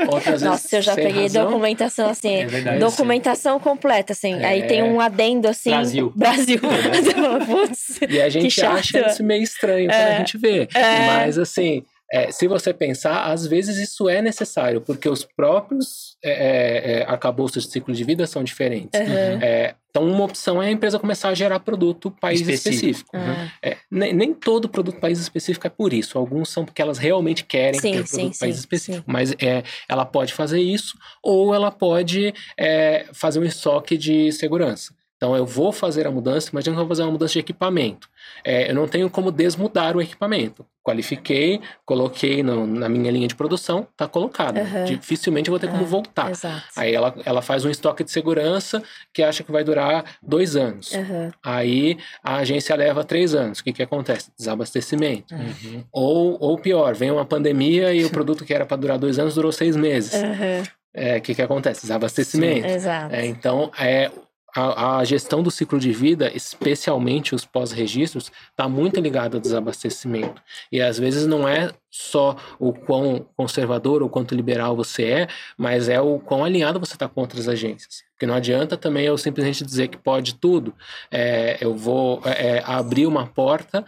outras vezes Nossa, eu já sem peguei razão. documentação assim, É verdade. documentação completa, assim. Aí É. tem um adendo assim. Brasil. Brasil. Putz. E a gente acha isso meio estranho quando É. a gente vê. É. Mas, assim, é, se você pensar, às vezes isso é necessário, porque os próprios é, é, é, arcabouços de ciclo de vida são diferentes. Uhum. É, então, uma opção é a empresa começar a gerar produto país Específico. específico. Ah, É, nem, nem todo produto país específico é por isso. Alguns são porque elas realmente querem Sim, ter sim, produto país sim, específico. sim. Mas é, ela pode fazer isso, ou ela pode é, fazer um estoque de segurança. Então, eu vou fazer a mudança, imagina que eu vou fazer uma mudança de equipamento. É, eu não tenho como desmudar o equipamento. Qualifiquei, coloquei no- na minha linha de produção, está colocado. Aham. Dificilmente eu vou ter como Ah, voltar. Exato. Aí ela, ela faz um estoque de segurança que acha que vai durar dois anos. Uhum. Aí a agência leva três anos. O que, que acontece? Desabastecimento. Uhum. Ou, ou pior, vem uma pandemia e o produto que era para durar dois anos durou seis meses. Uhum. É, O que, que acontece? Desabastecimento. Exato. É, então, é, a, a gestão do ciclo de vida, especialmente os pós-registros, está muito ligada ao desabastecimento. E às vezes não é só o quão conservador ou quanto liberal você é, mas é o quão alinhado você está com outras agências. Porque não adianta também eu simplesmente dizer que pode tudo. É, eu vou é, é, abrir uma porta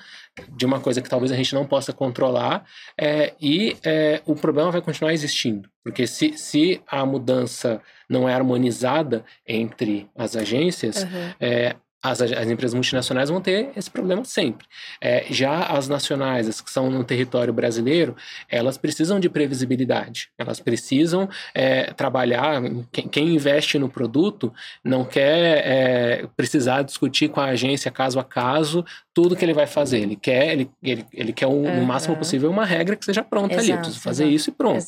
de uma coisa que talvez a gente não possa controlar é, e é, o problema vai continuar existindo. Porque se, se a mudança não é harmonizada entre as agências, Uhum. é, as, as empresas multinacionais vão ter esse problema sempre. É, já as nacionais, as que são no território brasileiro, elas precisam de previsibilidade. Elas precisam é, trabalhar. Quem, quem investe no produto não quer é, precisar discutir com a agência caso a caso tudo que ele vai fazer. Ele quer, ele, ele, ele quer um, no Aham. máximo possível uma regra que seja pronta ali. Eu Exato, preciso fazer exato. isso e pronto.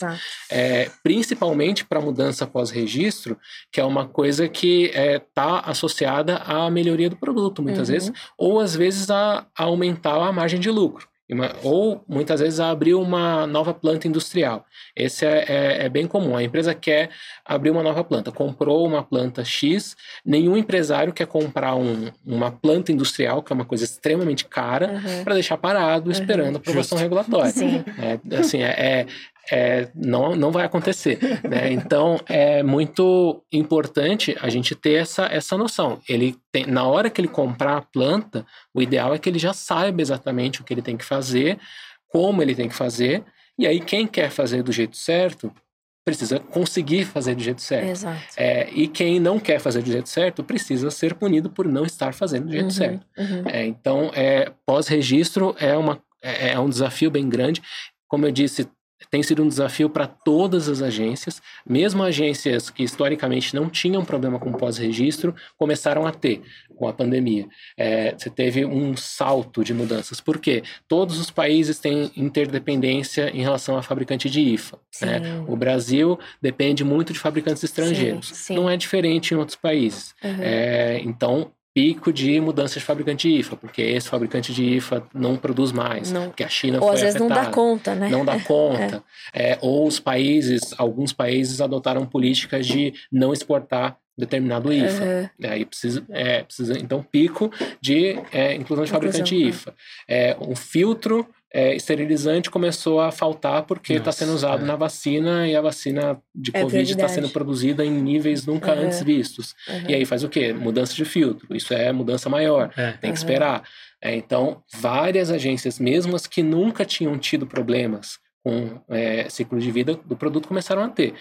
É, principalmente para mudança pós-registro, que é uma coisa que está associada à melhoria do produto, muitas Uhum. vezes, ou às vezes a, a aumentar a margem de lucro. Uma- Ou muitas vezes a abrir uma nova planta industrial. Esse é, é- é bem comum. A empresa quer abrir uma nova planta, comprou uma planta X, nenhum empresário quer comprar um- uma planta industrial, que é uma coisa extremamente cara, Uhum. para deixar parado esperando a aprovação regulatória. Sim. É, assim, é, é- não, não vai acontecer. né? Então, é muito importante a gente ter essa, essa noção. Ele tem, na hora que ele comprar a planta, o ideal é que ele já saiba exatamente o que ele tem que fazer, como ele tem que fazer, e aí quem quer fazer do jeito certo precisa conseguir fazer do jeito certo. É, e quem não quer fazer do jeito certo precisa ser punido por não estar fazendo do jeito Uhum, certo. uhum. É, então, é, pós-registro é, uma, é, é um desafio bem grande. Como eu disse, tem sido um desafio para todas as agências, mesmo agências que historicamente não tinham problema com pós-registro, começaram a ter com a pandemia. É, você teve um salto de mudanças. Por quê? Todos os países têm interdependência em relação a fabricante de IFA. né? O Brasil depende muito de fabricantes estrangeiros. Sim, sim. Não é diferente em outros países. Uhum. É, então, pico de mudança de fabricante de IFA, porque esse fabricante de IFA não produz mais, Não. porque a China Ou foi às vezes não dá afetada. conta, né? Não dá conta. É, ou os países, alguns países adotaram políticas de não exportar determinado IFA. Uhum. Aí precisa, é, precisa, então, pico de é, inclusão de fabricante Inclusão, IFA. É, um filtro é, esterilizante começou a faltar porque está sendo usado é. na vacina e a vacina de É Covid está sendo produzida em níveis nunca Uhum. antes vistos. Uhum. E aí faz o quê? Mudança de filtro. Isso é mudança maior. É. Tem que esperar. É, então, várias agências, mesmo as que nunca tinham tido problemas com é, ciclo de vida do produto, começaram a ter.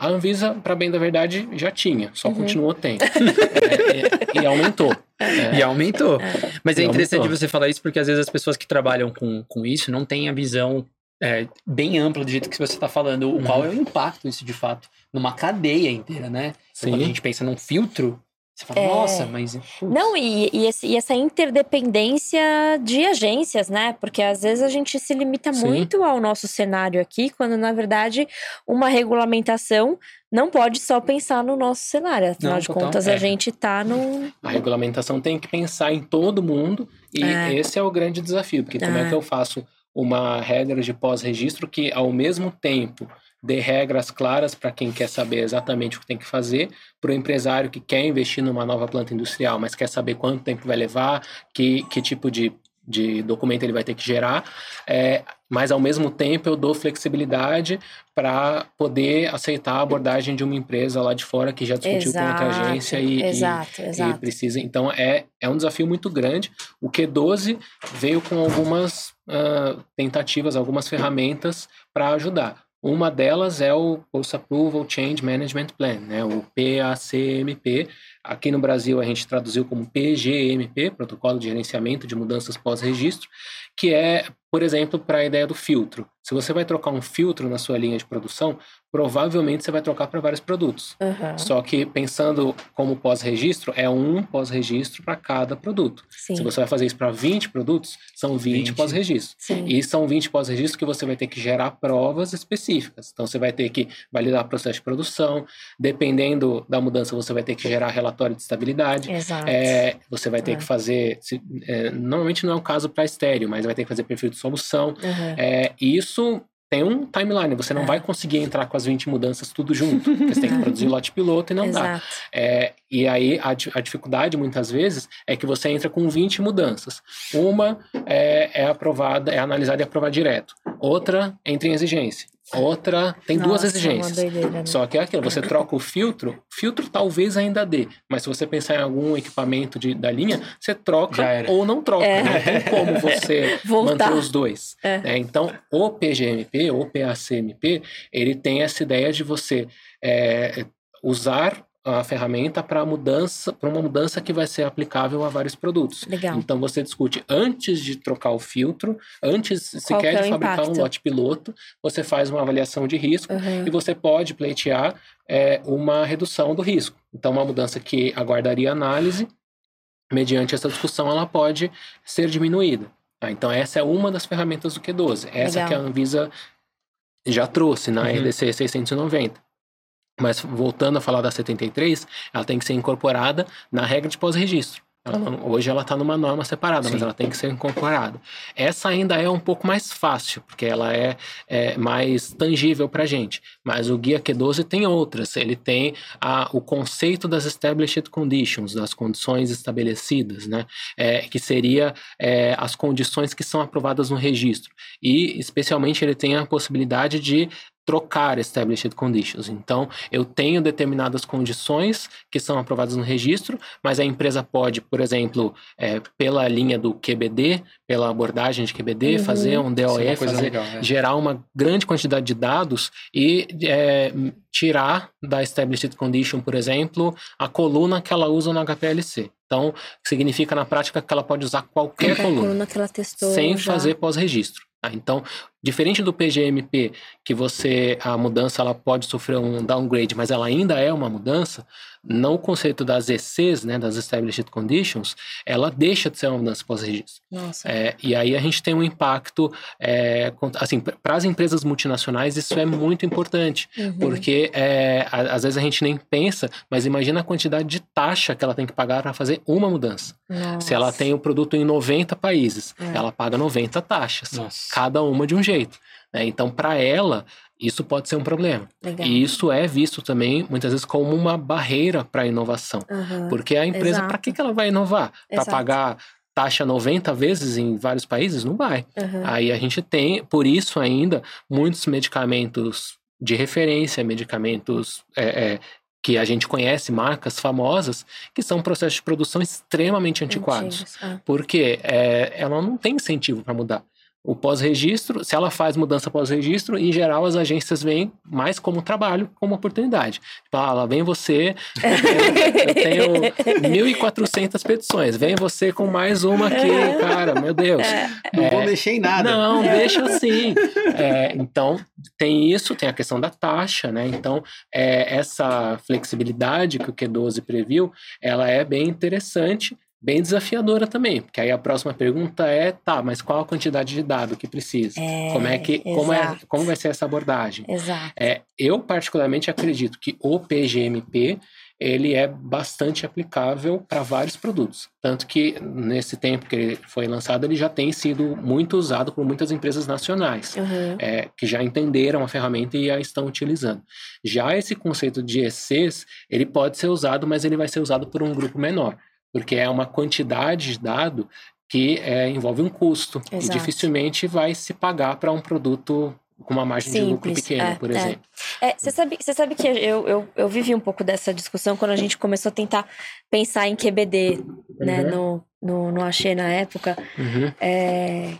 A Anvisa, para bem da verdade, já tinha, só Uhum. continuou tendo. É, e, e aumentou. É, E aumentou. Mas é E interessante aumentou. você falar isso porque às vezes as pessoas que trabalham com, com isso não têm a visão é, bem ampla do jeito que você está falando. O Uhum. qual é o impacto isso de fato numa cadeia inteira, né? Então, Sim. Quando a gente pensa num filtro, você fala, É. nossa, mas. putz, Não, e, e, esse- e essa interdependência de agências, né? Porque às vezes a gente se limita Sim. muito ao nosso cenário aqui, quando na verdade uma regulamentação não pode só pensar no nosso cenário. Afinal Não, de total. contas, É. a gente tá num. A regulamentação tem que pensar em todo mundo e É. esse é o grande desafio, porque como é É. que eu faço uma regra de pós-registro que ao mesmo tempo dê regras claras para quem quer saber exatamente o que tem que fazer, para o empresário que quer investir numa nova planta industrial, mas quer saber quanto tempo vai levar, que, que tipo de, de documento ele vai ter que gerar, é, mas ao mesmo tempo eu dou flexibilidade para poder aceitar a abordagem de uma empresa lá de fora que já discutiu com outra Exato, agência e, e- exato, e exato. precisa. Então é, é um desafio muito grande. O Q12 veio com algumas ah, tentativas, algumas ferramentas para ajudar. Uma delas é o Post Approval Change Management Plan, né, o PACMP. Aqui no Brasil a gente traduziu como PGMP, Protocolo de Gerenciamento de Mudanças Pós-Registro, que é, por exemplo, para a ideia do filtro. Se você vai trocar um filtro na sua linha de produção, provavelmente você vai trocar para vários produtos. Aham, Só que pensando como pós-registro, é um pós-registro para cada produto. Sim, Se você vai fazer isso para 20 produtos, são 20, 20. pós-registros. E são 20 pós-registros que você vai ter que gerar provas específicas. Então, você vai ter que validar o processo de produção. Dependendo da mudança, você vai ter que gerar relatório de estabilidade. Exato. É, você vai ter É. que fazer. se- é, normalmente não é o caso para estéreo, mas vai ter que fazer perfil de solução. Aham. É, e isso tem um timeline. Você não É. vai conseguir entrar com as 20 mudanças tudo junto. Você tem que produzir lote piloto e não dá. Exato. É, e aí a, a dificuldade muitas vezes é que você entra com 20 mudanças. Uma é, é aprovada, é analisada e aprovada direto. Outra entra em exigência. Outra tem duas Nossa, exigências. É uma doideira, né? Só que é aquilo, você troca o filtro, filtro talvez ainda dê, mas se você pensar em algum equipamento de, da linha, você troca ou não troca. É. Não tem como você manter os dois. É. né? Então, o PGMP, o PACMP, ele tem essa ideia de você é, usar a ferramenta para mudança, para uma mudança que vai ser aplicável a vários produtos. Legal. Então você discute antes de trocar o filtro, antes sequer que é de fabricar um impacto? lote piloto, você faz uma avaliação de risco Aham. e você pode pleitear é, uma redução do risco. Então, uma mudança que aguardaria análise, mediante essa discussão, ela pode ser diminuída. tá? Então, essa é uma das ferramentas do Q12. Essa Legal. que a Anvisa já trouxe na Uhum. RDC 690. Mas voltando a falar da 73, ela tem que ser incorporada na regra de pós-registro. Hoje ela está numa norma separada, mas Sim. ela tem que ser incorporada. Essa ainda é um pouco mais fácil, porque ela é, é mais tangível para a gente. Mas o Guia Q12 tem outras. Ele tem a, o conceito das Established Conditions, das condições estabelecidas, né? É, que seria é, as condições que são aprovadas no registro. E, especialmente, ele tem a possibilidade de trocar established conditions. Então, eu tenho determinadas condições que são aprovadas no registro, mas a empresa pode, por exemplo, é, pela linha do QBD, pela abordagem de QBD, Uhum. fazer um DOE, é fazer, legal, né? gerar uma grande quantidade de dados e é, tirar da established condition, por exemplo, a coluna que ela usa no HPLC. Então, significa na prática que ela pode usar qualquer A coluna coluna que ela testou. sem já. fazer pós-registro. tá? Então, diferente do PGMP, que você a mudança ela pode sofrer um downgrade, mas ela ainda é uma mudança, no conceito das ECs, né, das Established Conditions, ela deixa de ser uma mudança pós-registro. Nossa. É, e aí a gente tem um impacto, é, assim, para as empresas multinacionais isso é muito importante, Uhum. porque é, a- às vezes a gente nem pensa, mas imagina a quantidade de taxa que ela tem que pagar para fazer uma mudança. Se ela Nossa. tem o produto em 90 países, É. ela paga 90 taxas, Nossa. cada uma de um jeito. Né? Então, para ela, isso pode ser um problema. Legal. E isso é visto também, muitas vezes, como uma barreira para a inovação. Aham. Porque a empresa, para que, que ela vai inovar? Para pagar taxa 90 vezes em vários países? Não vai. Aham. Aí a gente tem, por isso ainda, muitos medicamentos de referência, medicamentos é, é, que a gente conhece, marcas famosas, que são processos de produção extremamente antiquados. Ah. Porque é, ela não tem incentivo para mudar. O pós-registro, se ela faz mudança pós-registro, em geral as agências veem mais como trabalho, como oportunidade. Tipo, ah, lá vem você, eu tenho 1.400 petições, vem você com mais uma aqui, cara, meu Deus. Não É, vou mexer em nada. Não, deixa assim. É, então, tem isso, tem a questão da taxa, né? Então, é, essa flexibilidade que o Q12 previu, ela é bem interessante, bem desafiadora também. Porque aí a próxima pergunta é, tá, mas qual a quantidade de dado que precisa? É, como é que, como, é, como vai ser essa abordagem? Exato. É, eu particularmente acredito que o PGMP ele é bastante aplicável para vários produtos. Tanto que nesse tempo que ele foi lançado, ele já tem sido muito usado por muitas empresas nacionais. Uhum. é, que já entenderam a ferramenta e a estão utilizando. Já esse conceito de ECs, ele pode ser usado, mas ele vai ser usado por um grupo menor, porque é uma quantidade de dado que é, envolve um custo e Exato. dificilmente vai se pagar para um produto com uma margem de lucro Simples, pequena, é, por é. exemplo. É, você sabe, você sabe que eu, eu, eu vivi um pouco dessa discussão quando a gente começou a tentar pensar em QBD, né, Uhum. no, no, no Axê na época. Uhum. É...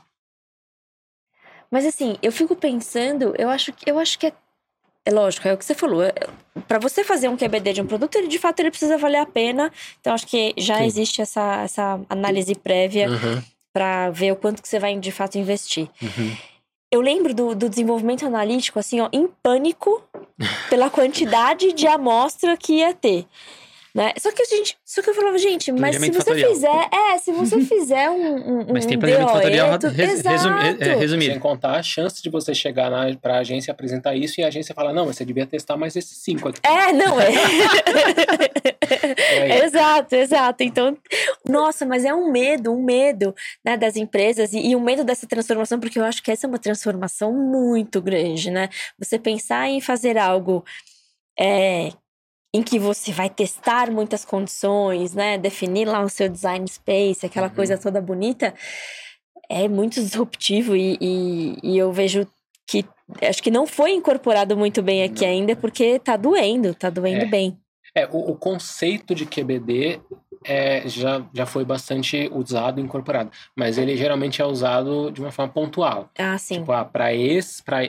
Mas assim, eu fico pensando, eu acho, eu acho que é, é lógico, é o que você falou. Para você fazer um QBD de um produto, ele de fato ele precisa valer a pena. Então acho que já Sim. existe essa, essa análise prévia Uhum. para ver o quanto que você vai de fato investir. Uhum. Eu lembro do, do desenvolvimento analítico, assim, ó, em pânico pela quantidade de amostra que ia ter. Né? Só que a gente, só que eu falava, gente, mas se você fatorial. fizer, é, se você fizer um, um, Mas tem um planejamento DOE, fatorial tu- res- resumi- é, Exato. resumido. Sem contar a chance de você chegar para a agência e apresentar isso e a agência falar, não, mas você devia testar mais esses cinco aqui. É, não é. Aí? exato, exato. Então, nossa, mas é um medo, um medo né, das empresas e, e um medo dessa transformação, porque eu acho que essa é uma transformação muito grande, né? Você pensar em fazer algo é, em que você vai testar muitas condições, né? Definir lá o seu design space, aquela Uhum. coisa toda bonita, é muito disruptivo e, e, e eu vejo que acho que não foi incorporado muito bem aqui Não. ainda, porque tá doendo, tá doendo É. bem. É, o, o conceito de QBD é, já, já foi bastante usado e incorporado, mas ele geralmente é usado de uma forma pontual. Ah, sim. Tipo, ah, para esse, para Ah,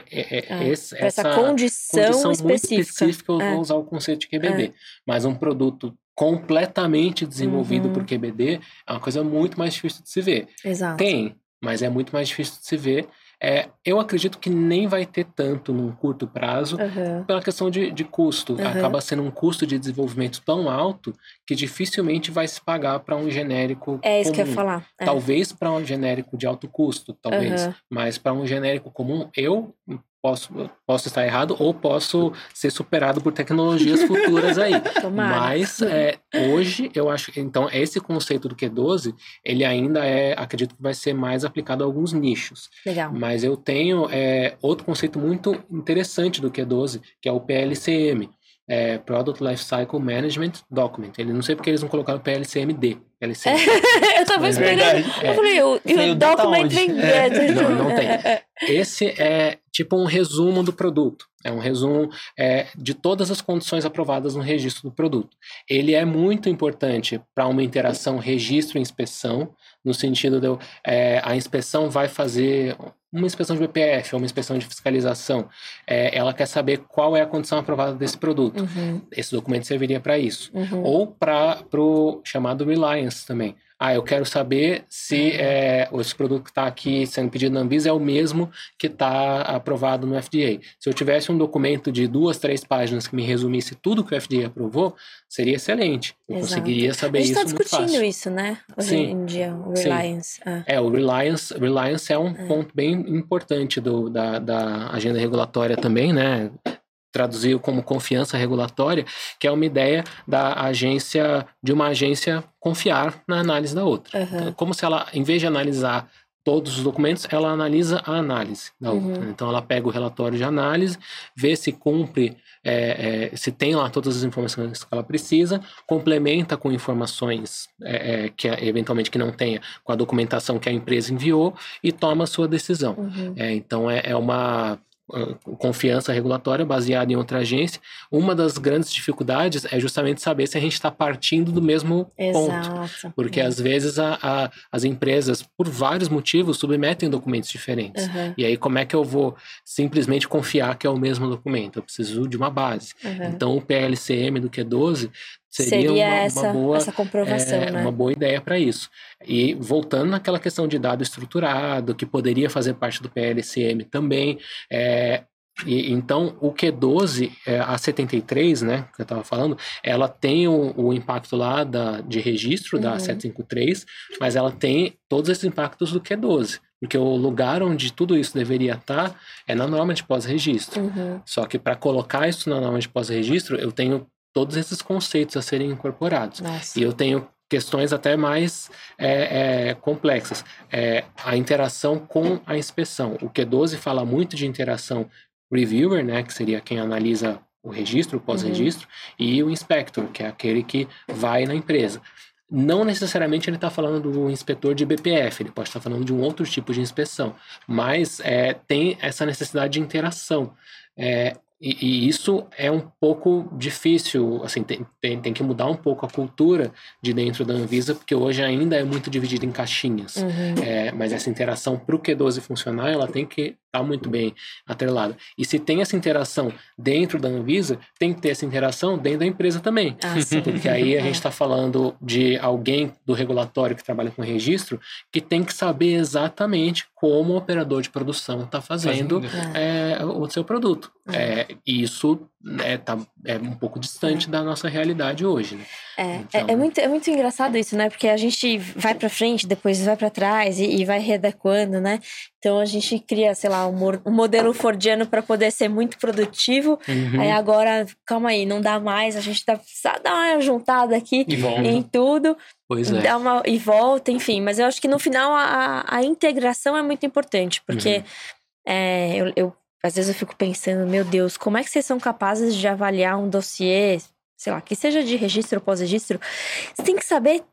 esse, Pra essa, essa condição, condição muito específica. específica, eu É. vou usar o conceito de QBD. Mas um produto completamente desenvolvido Uhum. por QBD é uma coisa muito mais difícil de se ver. Exato. Tem, mas é muito mais difícil de se ver. É, eu acredito que nem vai ter tanto num curto prazo, Aham. pela questão de, de custo. Uhum. Acaba sendo um custo de desenvolvimento tão alto que dificilmente vai se pagar para um genérico É isso comum. que eu ia falar. É. Talvez para um genérico de alto custo, talvez. Aham. Mas para um genérico comum, eu posso, posso estar errado ou posso ser superado por tecnologias futuras aí. Tomara. Mas é, hoje eu acho que então esse conceito do Q12 ele ainda é acredito que vai ser mais aplicado a alguns nichos. Legal. Mas eu tenho é, outro conceito muito interessante do Q12 que é o PLCM, é, Product Lifecycle Management Document. Ele não sei porque eles não colocaram PLCMD. PLCM. eu tava Mas esperando. verdade, Eu falei, o, o tá document vem É. Não, não tem. Esse é tipo um resumo do produto. É um resumo é, de todas as condições aprovadas no registro do produto. Ele é muito importante para uma interação registro e inspeção, no sentido de é, a inspeção vai fazer uma inspeção de BPF, uma inspeção de fiscalização. É, ela quer saber qual é a condição aprovada desse produto. Uhum. Esse documento serviria para isso. Uhum. Ou para o chamado reliance também. Ah, eu quero saber se é, esse produto que está aqui sendo pedido na Anvisa é o mesmo que está aprovado no FDA. Se eu tivesse um documento de duas, três páginas que me resumisse tudo que o FDA aprovou, seria excelente. Eu Exato. conseguiria saber A gente isso está muito discutindo isso, né? Hoje Sim. em dia, o. Reliance. Ah. É, o Reliance, Reliance é um ponto bem importante do, da, da agenda regulatória também, né? Traduziu como confiança regulatória, que é uma ideia da agência, de uma agência confiar na análise da outra. Aham. Então, como se ela, em vez de analisar todos os documentos, ela analisa a análise da Uhum. outra. Então, ela pega o relatório de análise, vê se cumpre, é, é, se tem lá todas as informações que ela precisa, complementa com informações é, é, que eventualmente que não tenha, com a documentação que a empresa enviou e toma a sua decisão. Uhum. É, então, é, é uma confiança regulatória baseada em outra agência. Uma das grandes dificuldades é justamente saber se a gente está partindo do mesmo ponto. Exato. Porque às vezes a, a- as empresas, por vários motivos, submetem documentos diferentes. Aham, E aí, como é que eu vou simplesmente confiar que é o mesmo documento? Eu preciso de uma base. aham. Então, o PLCM do Q12 seria, Seria uma, essa, uma boa essa comprovação, é, né? uma boa ideia para isso. E voltando naquela questão de dado estruturado, que poderia fazer parte do PLCM também, é, e, então o Q12, é, a 73, né, que eu estava falando, ela tem o, o impacto lá da, de registro da Uhum. 753, mas ela tem todos esses impactos do Q12. Porque o lugar onde tudo isso deveria estar é na norma de pós-registro. Uhum. Só que para colocar isso na norma de pós-registro, eu tenho todos esses conceitos a serem incorporados. Nossa. E eu tenho questões até mais é, é, complexas. É, a interação com a inspeção. O Q12 fala muito de interação reviewer, né, que seria quem analisa o registro, o pós-registro, e o inspector, que é aquele que vai na empresa. Não necessariamente ele está falando do inspetor de BPF, ele pode estar falando de um outro tipo de inspeção, mas é, tem essa necessidade de interação. É, e, e isso é um pouco difícil, assim, tem, tem, tem que mudar um pouco a cultura de dentro da Anvisa, porque hoje ainda é muito dividido em caixinhas. Uhum. É, mas essa interação para o Q12 funcionar, ela tem que estar muito bem atrelada. E se tem essa interação dentro da Anvisa, tem que ter essa interação dentro da empresa também. Ah. Porque aí a É. gente está falando de alguém do regulatório que trabalha com registro que tem que saber exatamente como o operador de produção está fazendo, Fazendo. É. é, o seu produto. É, e isso é, tá, é um pouco distante da nossa realidade hoje. Né? É, é- Então- é, muito, é muito engraçado isso, né? Porque a gente vai pra frente, depois vai pra trás e, e vai readequando, né? Então a gente cria, sei lá, um, modelo fordiano para poder ser muito produtivo. Uhum. Aí agora, calma aí, não dá mais, a gente tá precisa dar uma juntada aqui em tudo, Pois é. dá uma e volta, enfim. Mas eu acho que no final a, a integração é muito importante, porque Uhum. é, eu, eu- às vezes eu fico pensando, meu Deus, como é que vocês são capazes de avaliar um dossiê, sei lá, que seja de registro ou pós-registro? Você tem que saber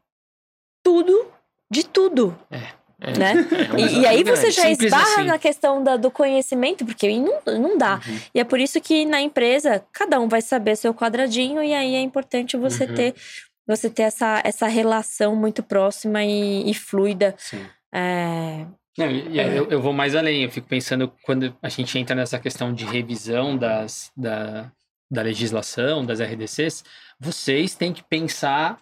tudo de tudo, É, né? é um E, e aí você já esbarra assim. na questão da- do conhecimento, porque não, não dá. Uhum. E é por isso que na empresa, cada um vai saber seu quadradinho, e aí é importante você Uhum. ter você ter essa, essa relação muito próxima e, e fluida. Sim. É, Não, e- É. eu, eu vou mais além. Eu fico pensando quando a gente entra nessa questão de revisão das, da, da legislação, das RDCs, vocês têm que pensar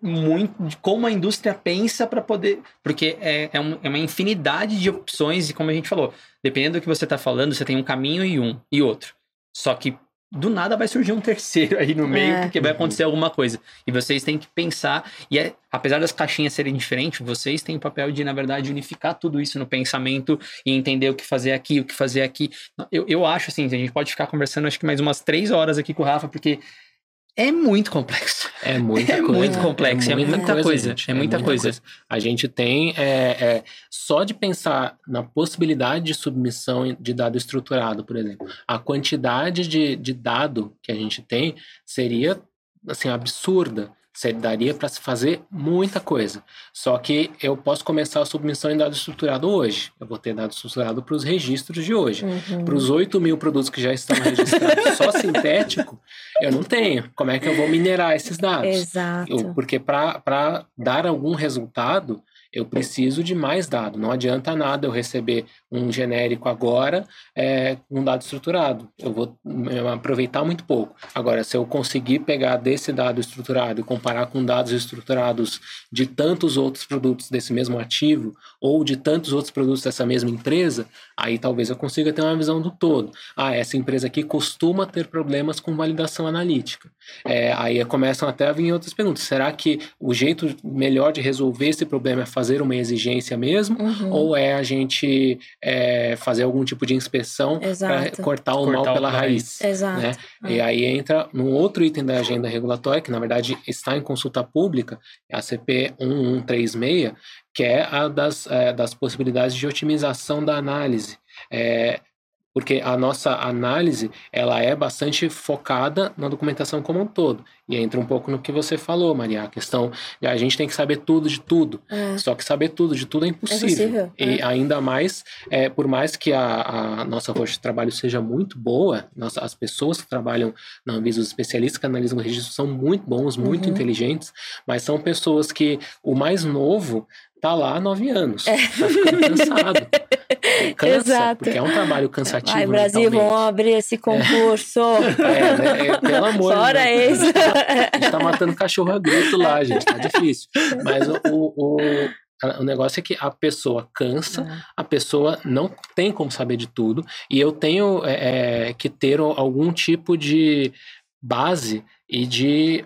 muito de como a indústria pensa para poder. Porque é, é, um- é uma infinidade de opções, e como a gente falou, dependendo do que você está falando, você tem um caminho e um e outro. Só que do nada vai surgir um terceiro aí no meio, É. porque vai acontecer alguma coisa. E vocês têm que pensar, e é, apesar das caixinhas serem diferentes, vocês têm o papel de, na verdade, unificar tudo isso no pensamento e entender o que fazer aqui, o que fazer aqui. Eu, eu acho assim, a gente pode ficar conversando acho que mais umas três horas aqui com o Rafa, porque é muito complexo. É muita É coisa. muito complexo, é muita coisa, é muita coisa. A gente tem, é, é, só de pensar na possibilidade de submissão de dado estruturado, por exemplo, a quantidade de, de dado que a gente tem seria, assim, absurda Você daria para se fazer muita coisa. Só que eu posso começar a submissão em dado estruturado hoje. Eu vou ter dado estruturado para os registros de hoje. Uhum. Para os 8 mil produtos que já estão registrados só sintético, eu não tenho. Como é que eu vou minerar esses dados? Exato. Eu- porque para dar algum resultado, eu preciso de mais dado. Não adianta nada eu receber um genérico agora é, um dado estruturado. Eu vou é, aproveitar muito pouco. Agora, se eu conseguir pegar desse dado estruturado e comparar com dados estruturados de tantos outros produtos desse mesmo ativo ou de tantos outros produtos dessa mesma empresa, aí talvez eu consiga ter uma visão do todo. Ah, essa empresa aqui costuma ter problemas com validação analítica. É, aí começam até a vir outras perguntas. Será que o jeito melhor de resolver esse problema é fazer uma exigência mesmo? Uhum. Ou é a gente é, fazer algum tipo de inspeção para cortar o Cortar mal o pela pela raiz? Exato. né? É. E aí entra num outro item da agenda regulatória, que na verdade está em consulta pública, é a CP 1136, que é a das, é, das possibilidades de otimização da análise. É, porque a nossa análise ela é bastante focada na documentação como um todo. E entra um pouco no que você falou, Maria, a questão de a gente tem que saber tudo de tudo. É. Só que saber tudo de tudo é impossível. impossível, E é. ainda mais, é, por mais que a, a nossa rocha de trabalho seja muito boa, nossa, as pessoas que trabalham na Anvisa, os especialistas que analisam o registro, são muito bons, muito Uhum. inteligentes, mas são pessoas que o mais novo tá lá há nove anos. É. Tá ficando cansado. Cansa, Exato. porque é um trabalho cansativo. Ai, Brasil, mentalmente. vamos abrir esse concurso. É, né? É, pelo amor Fora né? isso. A gente tá matando cachorro a grito lá, gente. Tá difícil. Mas o, o, o, o negócio é que a pessoa cansa, a pessoa não tem como saber de tudo, e eu tenho é, é, que ter algum tipo de base e de.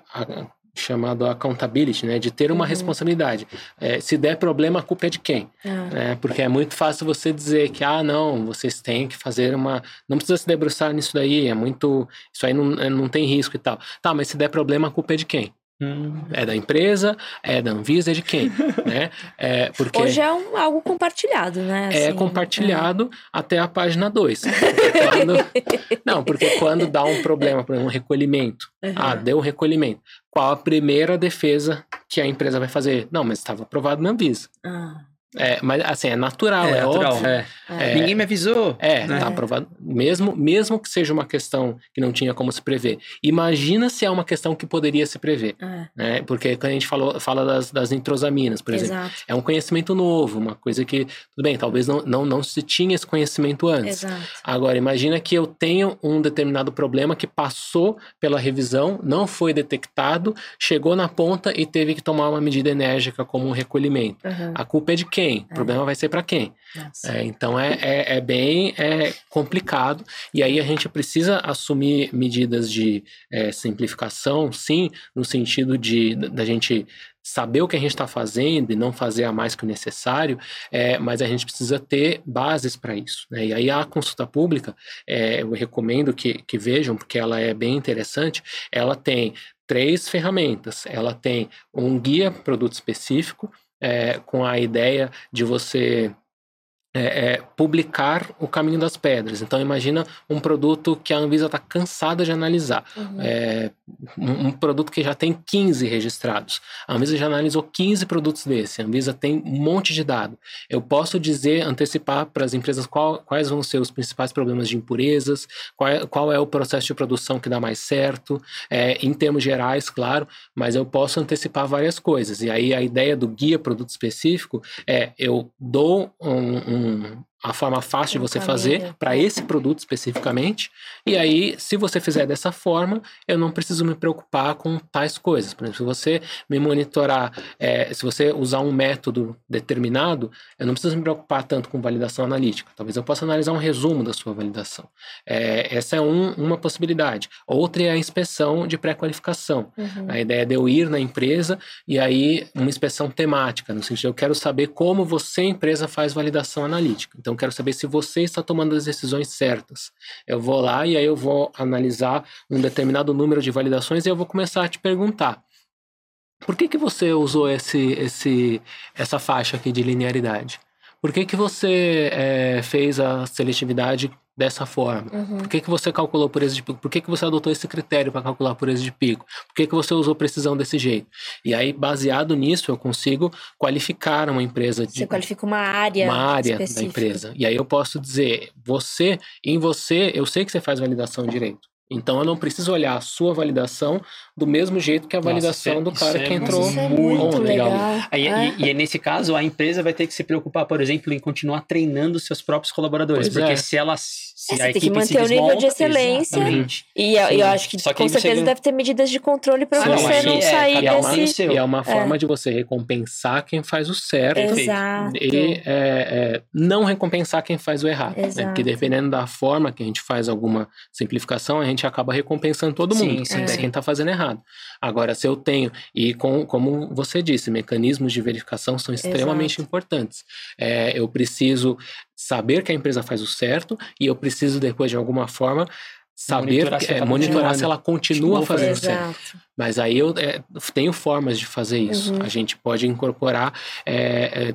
Chamado accountability, né, de ter uma Uhum. responsabilidade. É, se der problema, a culpa é de quem? Ah, né? Porque é muito fácil você dizer que, ah, não, vocês têm que fazer uma. Não precisa se debruçar nisso daí, é muito. Isso aí não, é- não tem risco e tal. Tá, mas se der problema, a culpa é de quem? Hum. É da empresa, é da Anvisa, é de quem? né? É, porque Hoje é um- algo compartilhado, né? é assim, compartilhado até a página 2. Não, porque quando dá um problema, por exemplo, um recolhimento. Uhum. Ah, deu um recolhimento. Qual a primeira defesa que a empresa vai fazer? Não, mas estava aprovado na Anvisa. Ah, É, mas assim, é natural, é, natural. óbvio. É. é. Ninguém me avisou. É, né? tá aprovado. Mesmo, mesmo que seja uma questão que não tinha como se prever. Imagina se é uma questão que poderia se prever. É, Né? Porque quando a gente falou, fala das, das nitrosaminas, por exemplo, exato, é um conhecimento novo, uma coisa que, tudo bem, talvez não, não, não se tinha esse conhecimento antes. exato. Agora, imagina que eu tenho um determinado problema que passou pela revisão, não foi detectado, chegou na ponta e teve que tomar uma medida enérgica como um recolhimento. Uhum. A culpa é de quem? O problema vai ser para quem? É, então é, é, é bem é, complicado e aí a gente precisa assumir medidas de é, simplificação, sim, no sentido de da gente saber o que a gente está fazendo e não fazer a mais que o necessário, é, mas a gente precisa ter bases para isso. Né? E aí a consulta pública, é, eu recomendo que, que vejam, porque ela é bem interessante, ela tem três ferramentas. Ela tem um guia produto específico, é, com a ideia de você é, é, publicar o caminho das pedras. Então imagina um produto que a Anvisa está cansada de analisar. Uhum. É, um, um produto que já tem 15 registrados. A Anvisa já analisou 15 produtos desse. A Anvisa tem um monte de dado. Eu posso dizer, antecipar para as empresas qual- quais vão ser os principais problemas de impurezas, qual é, qual é o processo de produção que dá mais certo, é, em termos gerais, claro, mas eu posso antecipar várias coisas. E aí a ideia do guia produto específico é eu dou um- um- うん。A forma fácil de você fazer para esse produto especificamente. E aí, se você fizer dessa forma, eu não preciso me preocupar com tais coisas. Por exemplo, se você me monitorar, é, se você usar um método determinado, eu não preciso me preocupar tanto com validação analítica. Talvez eu possa analisar um resumo da sua validação. É, essa é um- uma possibilidade. Outra é a inspeção de pré-qualificação. Uhum. A ideia é de eu ir na empresa e aí uma inspeção temática, no sentido de eu quero saber como você, empresa, faz validação analítica. Então, eu quero saber se você está tomando as decisões certas. Eu vou lá e aí eu vou analisar um determinado número de validações e eu vou começar a te perguntar. Por que, que você usou esse, esse, essa faixa aqui de linearidade? Por que, que você eh, fez a seletividade dessa forma? Uhum. Por que, que você calculou esse de pico? Por que, que você adotou esse critério para calcular esse de pico? Por que, que você usou precisão desse jeito? E aí, baseado nisso, eu consigo qualificar uma empresa de Você qualifica uma área. uma área da específica. empresa. E aí eu posso dizer, você, em você, eu sei que você faz validação direito. Então eu não preciso olhar a sua validação do mesmo jeito que a Nossa, validação isso é- do cara isso é que entrou. É muito muito legal. legal. Aí, É. e, e nesse caso, a empresa vai ter que se preocupar, por exemplo, em continuar treinando seus próprios colaboradores. Pois porque é. se ela se É, você a tem que manter o nível de excelência. Exatamente. E eu, Sim. eu acho que que com você certeza deve ter medidas de controle para Sim, você não é, sair desse. E é uma forma de você recompensar quem faz o certo. Exato. E é, é, não recompensar quem faz o errado. né? Exato. Porque dependendo da forma que a gente faz alguma simplificação, a gente acaba recompensando todo Sim, mundo, sim, até sim. quem está fazendo errado. Agora, se eu tenho, e com, como você disse, mecanismos de verificação são extremamente Exato. importantes. É, eu preciso saber que a empresa faz o certo e eu preciso, depois, de alguma forma, saber, Monitorar se é, ela tá monitorar se ela continua fazendo fazendo. certo. Exato. Mas aí eu é, tenho formas de fazer isso. Uhum. A gente pode incorporar. É, é,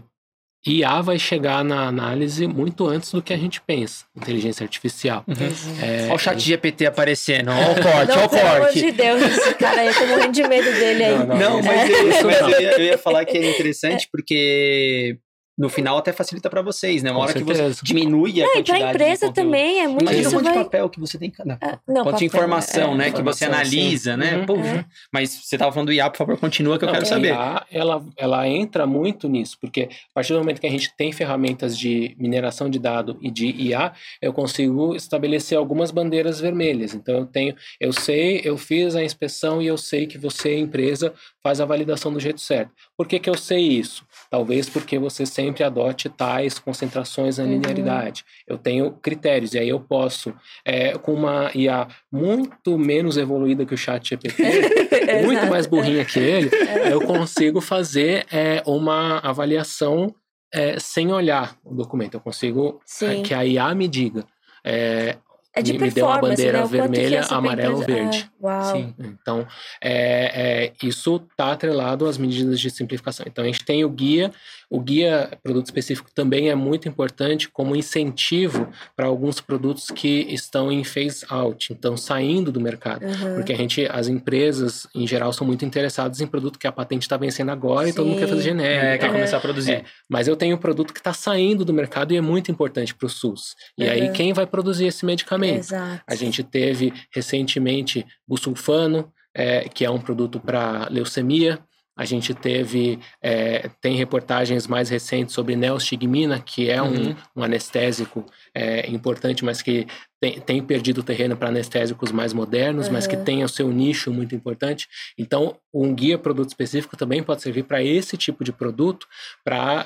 IA vai chegar na análise muito antes do que a gente pensa. Inteligência artificial. Uhum. É, Olha o chat GPT aparecendo, olha o corte, olha o pelo amor corte. de Deus, esse cara aí, eu tô morrendo de medo dele aí. Não, não. Não, mas, É. eu, mas Não. eu, ia, eu ia falar que é interessante porque no final até facilita pra vocês, né? Uma Com hora que você certeza. diminui a Não, e quantidade pra de empresa também é muito Imagina isso o monte de vai... papel que você tem que... Não, Ah, não, quanto de informação, é. né? Que você Informação, analisa, sim. né? Uhum. Puxa. Mas você tava falando do IA, por favor, continua que eu Não, quero a saber. IA, ela, ela entra muito nisso, porque a partir do momento que a gente tem ferramentas de mineração de dado e de IA, eu consigo estabelecer algumas bandeiras vermelhas. Então eu tenho, eu sei, eu fiz a inspeção e eu sei que você, empresa, faz a validação do jeito certo. Por que, que eu sei isso? Talvez porque você sempre adote tais concentrações na Uhum. linearidade. Eu tenho critérios, e aí eu posso, é, com uma IA muito menos evoluída que o chat GPT, muito mais burrinha que ele, eu consigo fazer é, uma avaliação é, sem olhar o documento. Eu consigo é, que a IA me diga. é, É de me- deu uma performance, bandeira né? Vermelha, amarelo, empresa- verde. Ah, uau. Sim. Então, é, é, isso está atrelado às medidas de simplificação. Então, a gente tem o guia. O guia produto específico também é muito importante como incentivo para alguns produtos que estão em phase out, então saindo do mercado. Uhum. Porque a gente, as empresas, em geral, são muito interessadas em produto que a patente está vencendo agora e todo mundo quer fazer Sim. genérico. É, e quer tal. começar a produzir. É, mas eu tenho um produto que está saindo do mercado e é muito importante para o SUS. E aí, Uhum. quem vai produzir esse medicamento? Exato. A gente teve recentemente busulfano, é, que é um produto para leucemia. A gente teve, é, tem reportagens mais recentes sobre neostigmina, que é um, Uhum. um anestésico é, importante, mas que tem, tem perdido terreno para anestésicos mais modernos, mas que Uhum. tem o seu nicho muito importante. Então, um guia produto específico também pode servir para esse tipo de produto, para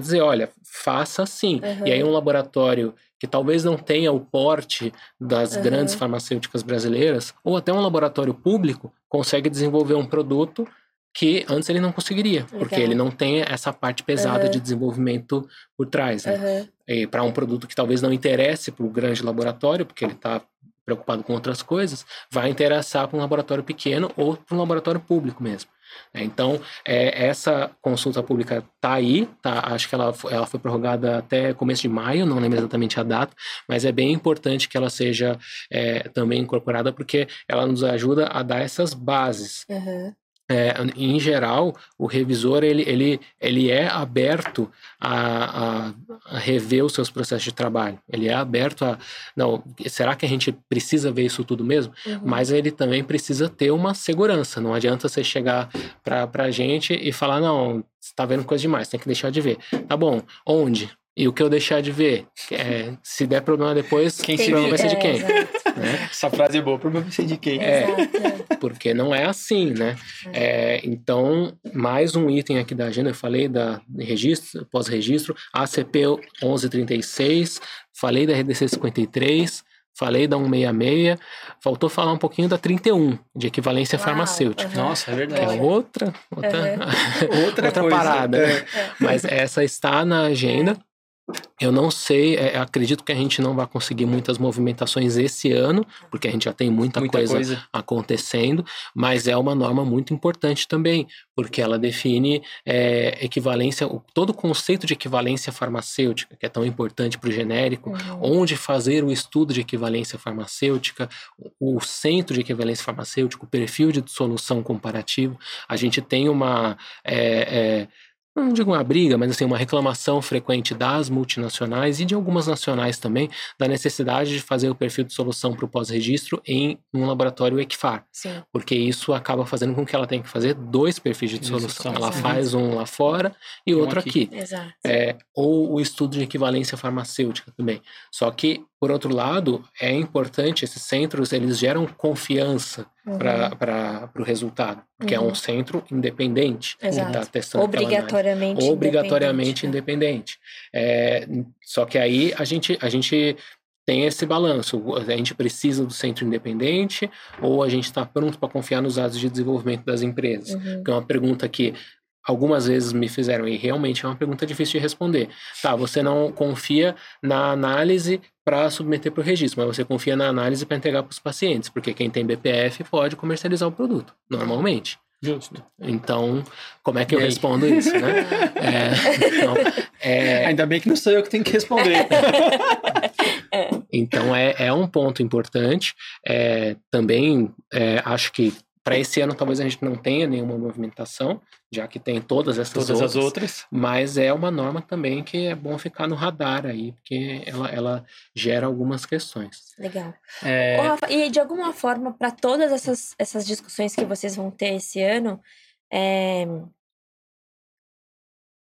dizer, olha, faça assim. Uhum. E aí um laboratório que talvez não tenha o porte das Uhum. grandes farmacêuticas brasileiras, ou até um laboratório público, consegue desenvolver um produto que antes ele não conseguiria, porque Legal. ele não tem essa parte pesada Uhum. de desenvolvimento por trás. Né? Uhum. E para um produto que talvez não interesse para o grande laboratório, porque ele está preocupado com outras coisas, vai interessar para um laboratório pequeno ou para um laboratório público mesmo. É, Então, é, essa consulta pública está aí, tá? acho que ela, ela foi prorrogada até começo de maio, não lembro exatamente a data, mas é bem importante que ela seja é, também incorporada, porque ela nos ajuda a dar essas bases. Uhum. É, em geral, o revisor ele, ele, ele é aberto a, a, a rever os seus processos de trabalho. Ele é aberto a. Não, será que a gente precisa ver isso tudo mesmo? Uhum. Mas ele também precisa ter uma segurança. Não adianta você chegar para a gente e falar: não, você está vendo coisa demais, tem que deixar de ver. Tá bom, onde? E o que eu deixar de ver? É, se der problema depois, Quem o se problema vai ser de É, quem? exato. Né? Essa frase é boa, pra você de quem? É. Exato. porque não é assim, né? É, então, mais um item aqui da agenda, eu falei da registro, pós-registro, ACP 1136, falei da RDC 53, falei da 166, faltou falar um pouquinho da 31, de equivalência Uau, farmacêutica. aham. Nossa, é Que é verdade. outra, outra, Outra, outra coisa. parada, né? É. Mas essa está na agenda. Eu não sei, é, acredito que a gente não vai conseguir muitas movimentações esse ano, porque a gente já tem muita, Muita coisa, coisa. acontecendo, mas é uma norma muito importante também, porque ela define é, equivalência, o- todo o conceito de equivalência farmacêutica, que é tão importante para o genérico, Uhum. onde fazer o estudo de equivalência farmacêutica, o o centro de equivalência farmacêutica, o perfil de solução comparativo. A gente tem uma. é, é, não digo uma briga, mas assim, uma reclamação frequente das multinacionais e de algumas nacionais também, da necessidade de fazer o perfil de solução para o pós-registro em um laboratório Equifar, Sim. porque isso acaba fazendo com que ela tenha que fazer dois perfis de solução. solução, Ela sim. faz um lá fora e um outro aqui. aqui. Exato. É, ou o estudo de equivalência farmacêutica também. Só que, por outro lado, é importante, esses centros, eles geram confiança Uhum. para o resultado, porque é Uhum. um centro independente que Exato. está testando aquela análise. Obrigatoriamente Obrigatoriamente independente, independente. É, só que aí a gente, a gente tem esse balanço. A gente precisa do centro independente ou a gente está pronto para confiar nos dados de desenvolvimento das empresas? Uhum. que é uma pergunta que algumas vezes me fizeram e realmente é uma pergunta difícil de responder. Tá, você não confia na análise para submeter para o registro, mas você confia na análise para entregar para os pacientes, porque quem tem BPF pode comercializar o produto, normalmente. Justo. Então, como é que E eu aí? respondo isso, né? É, então, é, Ainda bem que não sou eu que tenho que responder. Então é, é um ponto importante. É, também é, acho que para esse ano talvez a gente não tenha nenhuma movimentação, já que tem todas essas Todas outras. as outras. Mas é uma norma também que é bom ficar no radar aí, porque ela, ela gera algumas questões. Legal. É, Ô, Rafa, e de alguma forma, para todas essas, essas discussões que vocês vão ter esse ano, é,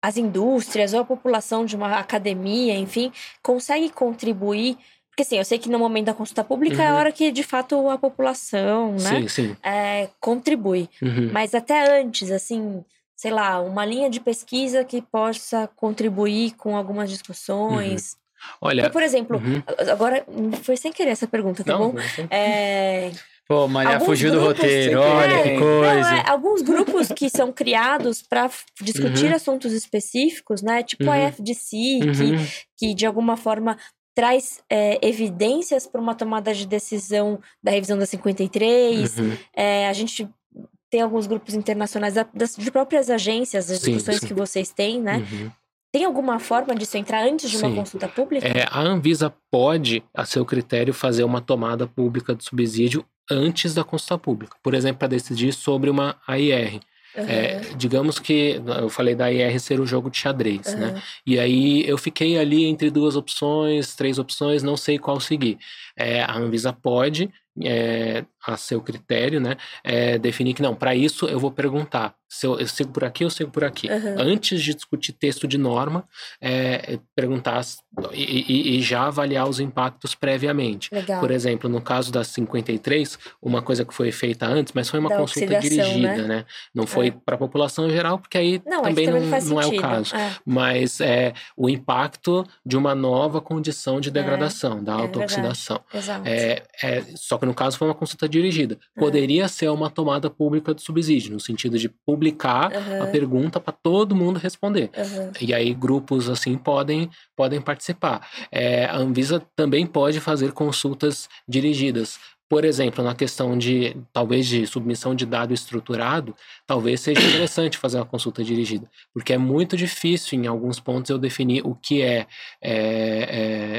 as indústrias ou a população de uma academia, enfim, consegue contribuir? Porque assim, eu sei que no momento da consulta pública é a Uhum. hora que de fato a população, né, Sim, sim. é, contribui. Uhum. Mas até antes, assim, sei lá, uma linha de pesquisa que possa contribuir com algumas discussões. Olha. Então, por exemplo, uhum. agora foi sem querer essa pergunta, tá Não, bom? não, É, Pô, Maria Alguns fugiu do roteiro, olha tem. que não, coisa. é, alguns grupos que são criados para discutir Uhum. assuntos específicos, né? Tipo a Uhum. FDC, que, Uhum. que de alguma forma traz é, evidências para uma tomada de decisão da revisão da 53. Uhum. É, a gente tem alguns grupos internacionais da- das, de próprias agências, as Sim, discussões sim. que vocês têm, né? Uhum. Tem alguma forma disso entrar antes de uma Sim. consulta pública? É, a Anvisa pode, a seu critério, fazer uma tomada pública de subsídio antes da consulta pública. Por exemplo, para decidir sobre uma AIR. Aham, É, digamos que eu falei da AIR ser o jogo de xadrez, né? aham. E aí eu fiquei ali entre duas opções, três opções, não sei qual seguir. É, a Anvisa pode, é, a seu critério, né, é, definir que não, para isso eu vou perguntar se eu, eu sigo por aqui ou sigo por aqui. Aham. Antes de discutir texto de norma, é, perguntar s- e, e- e já avaliar os impactos previamente. Legal. Por exemplo, no caso da 53, uma coisa que foi feita antes, mas foi uma Da consulta oxidação, dirigida, né? né? Não foi É. para a população em geral, porque aí Não, também, também não, faz não é o caso. É. Mas é o impacto de uma nova condição de degradação, da é autooxidação. Exato. É, é, só que no caso foi uma consulta dirigida. É. Poderia ser uma tomada pública de subsídio, no sentido de publicar a Aham, pergunta para todo mundo responder. aham. E aí grupos assim podem, podem participar. É, a Anvisa também pode fazer consultas dirigidas. Por exemplo, na questão de talvez de submissão de dado estruturado, talvez seja interessante fazer uma consulta dirigida, porque é muito difícil em alguns pontos eu definir o que é, é,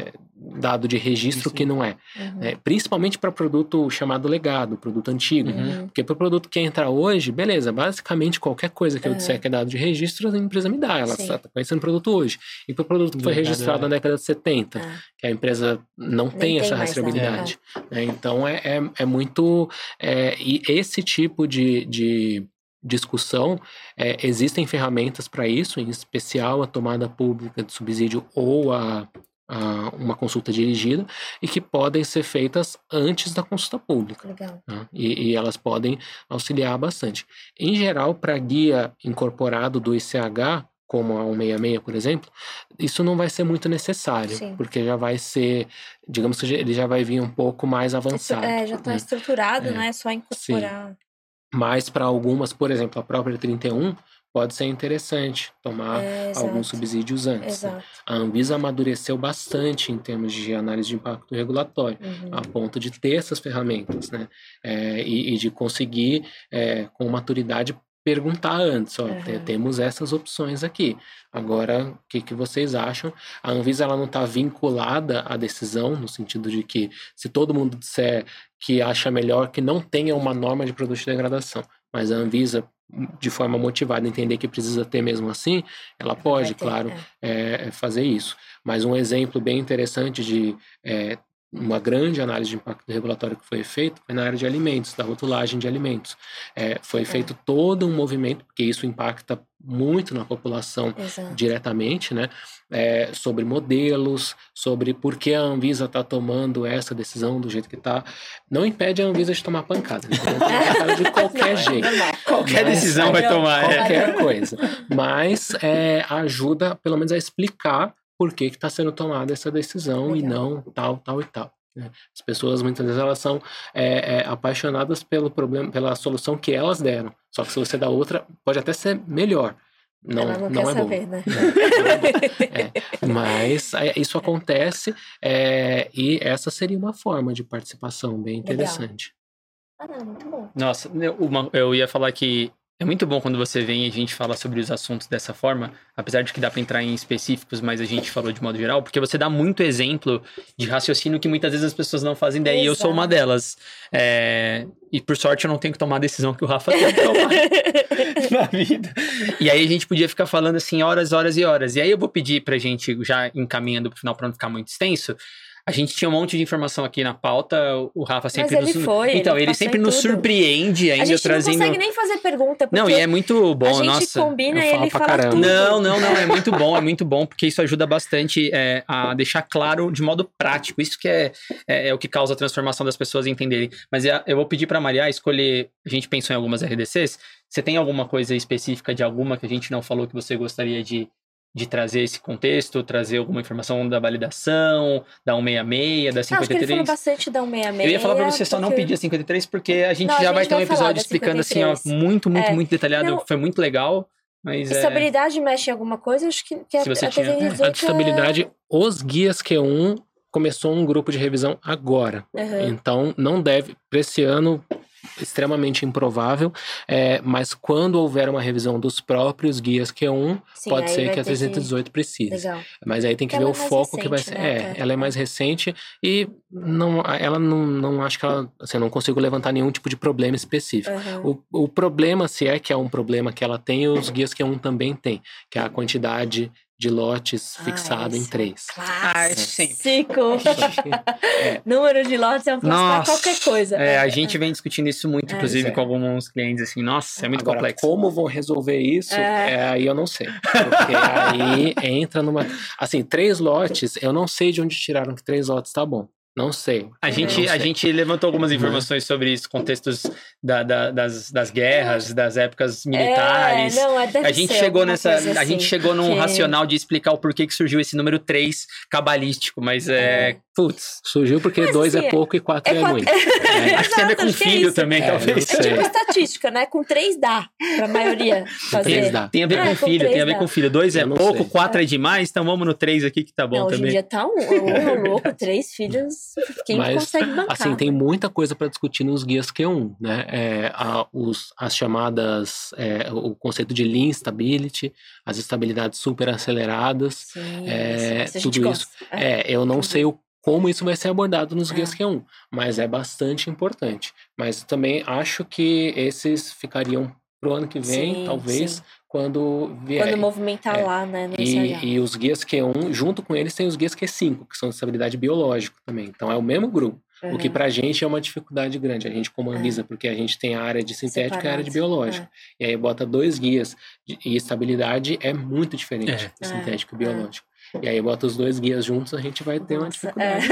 é, dado de registro e o que não é, Uhum. né? principalmente para produto chamado legado, produto antigo. Uhum. Porque para o produto que entra hoje, beleza, basicamente qualquer coisa que eu disser que é dado de registro, a empresa me dá, ela Sim. está conhecendo o produto hoje. E para o produto que foi registrado é. na década de 70, Ah, que a empresa não tem tem essa mais rastreabilidade. né? Então é, é, é muito. é, e esse tipo de, de discussão, é, existem ferramentas para isso, em especial a tomada pública de subsídio ou a, a uma consulta dirigida, e que podem ser feitas antes da consulta pública legal. né? e, e elas podem auxiliar bastante. Em geral, para guia incorporado do ICH, como a 166, por exemplo, isso não vai ser muito necessário, Sim. porque já vai ser, digamos que ele já vai vir um pouco mais avançado. É, já está né? estruturado, É. né? É só incorporar. Mas para algumas, por exemplo, a própria 31, pode ser interessante tomar É, alguns subsídios antes. né? A Anvisa amadureceu bastante em termos de análise de impacto regulatório, Uhum. a ponto de ter essas ferramentas, né? É, e, e de conseguir, é, com maturidade, perguntar antes, ó, Uhum. temos essas opções aqui. Agora, o que, que vocês acham? A Anvisa ela não está vinculada à decisão, no sentido de que se todo mundo disser que acha melhor que não tenha uma norma de produto de degradação, mas a Anvisa, de forma motivada, entender que precisa ter mesmo assim, ela pode, ter, claro, é. é, é fazer isso. Mas um exemplo bem interessante de é, uma grande análise de impacto regulatório que foi feito foi na área de alimentos, da rotulagem de alimentos. É, foi feito todo um movimento, porque isso impacta muito na população Exato. diretamente, né? é, sobre modelos, sobre por que a Anvisa está tomando essa decisão do jeito que está. Não impede a Anvisa de tomar pancada. Né? Tomar pancada de qualquer Não, é jeito. normal. Qualquer Mas- decisão vai tomar. é. Qualquer coisa. Mas é, ajuda, pelo menos, a explicar por que está sendo tomada essa decisão e Legal. não tal, tal e tal. né? As pessoas muitas vezes elas são é, é, apaixonadas pelo problema, pela solução que elas deram. Só que se você dá outra, pode até ser melhor. Não, Ela não, não quer é bom. saber, né? É, mas é, isso acontece é, e essa seria uma forma de participação bem Legal. interessante. Ah, não, muito bom. Nossa, uma- eu ia falar que é muito bom quando você vem e a gente fala sobre os assuntos dessa forma, apesar de que dá para entrar em específicos, mas a gente falou de modo geral, porque você dá muito exemplo de raciocínio que muitas vezes as pessoas não fazem ideia, e eu sou uma Exato. delas. É, e por sorte eu não tenho que tomar a decisão que o Rafa tem que tomar na vida. E aí a gente podia ficar falando assim horas, horas e horas. E aí eu vou pedir pra gente, já encaminhando pro final para não ficar muito extenso, a gente tinha um monte de informação aqui na pauta, o Rafa sempre ele nos... foi, ele então, ele, passou sempre em nos tudo. surpreende A ainda gente trazendo... não consegue nem fazer pergunta, porque Não, e é muito bom, a gente nossa. combina e ele fala caramba. tudo. Não, não, não, é muito bom, é muito bom, porque isso ajuda bastante é, a deixar claro de modo prático. Isso que é, é, é o que causa a transformação das pessoas entenderem. Mas é- eu vou pedir para Maria escolher. A gente pensou em algumas RDCs. Você tem alguma coisa específica de alguma que a gente não falou que você gostaria de, de trazer esse contexto, trazer alguma informação da validação, da 166, da Não, acho que ele falou 53? bastante da 166. Eu ia falar pra você só não porque- pedir a 53, porque a gente Não, a já gente vai ter um episódio explicando assim, ó, 53. muito, muito, É. muito detalhado. Não. Foi muito legal. Mas é. Estabilidade mexe em alguma coisa? Acho que, que Se você a tinha- TVN A 18 de estabilidade, os guias Q1 começou um grupo de revisão agora. É... Uhum. Então, não deve, para esse ano, extremamente improvável, é, mas quando houver uma revisão dos próprios guias Q1, Sim, pode ser que a ter que- 318 precise. Legal. Mas aí tem que Ela ver é o foco que vai ser. recente, né, É, até. ela é mais recente e não, ela não, não acho que ela, assim, não consigo levantar nenhum tipo de problema específico. Uhum. O, o problema, se é que é um problema que ela tem, os guias Q1 também tem, que é a quantidade de lotes Ah, fixado em é três. Ah, Clássico. sempre. Número de lotes é um qualquer coisa. É, a gente vem discutindo isso muito, É. inclusive, é. com alguns clientes, assim, nossa, é muito Agora, complexo. como vão resolver isso, É. é, aí eu não sei. Porque aí entra numa. Assim, três lotes, eu não sei de onde tiraram que três lotes tá bom. Não sei. A gente, não a sei. gente levantou algumas Uhum. informações sobre isso, contextos da- da- das, das guerras, das épocas militares. É, não, é, a gente chegou nessa, coisa a gente assim, chegou num que- racional de explicar o porquê que surgiu esse número 3 cabalístico, mas é, É. putz, Surgiu porque Mas, dois assim, é pouco e quatro é é, quatro- muito. É. acho que tem a ver com é filho também, É, talvez. É sei. tipo estatística, né? Com três dá pra maioria fazer. dá. Tem a ver É, com com filho, tem a ver dá. com filho. Dois é Eu não pouco, sei. quatro é demais, então vamos no três aqui que tá bom Não, hoje em também. dia tá um, um é louco, três filhos. Quem Mas, consegue bancar? Assim, tem muita coisa para discutir nos guias Q1, né? É, a- os, as chamadas, é, o conceito de lean stability, as estabilidades super aceleradas. Sim, é, isso tudo isso. gosta. É, eu não sei o, como isso vai ser abordado nos guias É. Q1, mas é bastante importante. Mas também acho que esses ficariam pro ano que vem, Sim, talvez, sim. quando vier. Quando movimentar É. lá, né? E, e os guias Q1, junto com eles, tem os guias Q5, que são de estabilidade biológica também. Então é o mesmo grupo. O que Uhum. pra gente é uma dificuldade grande. A gente É. Anvisa, porque a gente tem a área de sintética e a área de biológica. E aí bota dois guias. E estabilidade é muito diferente É. de É, sintético e é. biológico. E aí bota os dois guias juntos, a gente vai ter uma Nossa, dificuldade.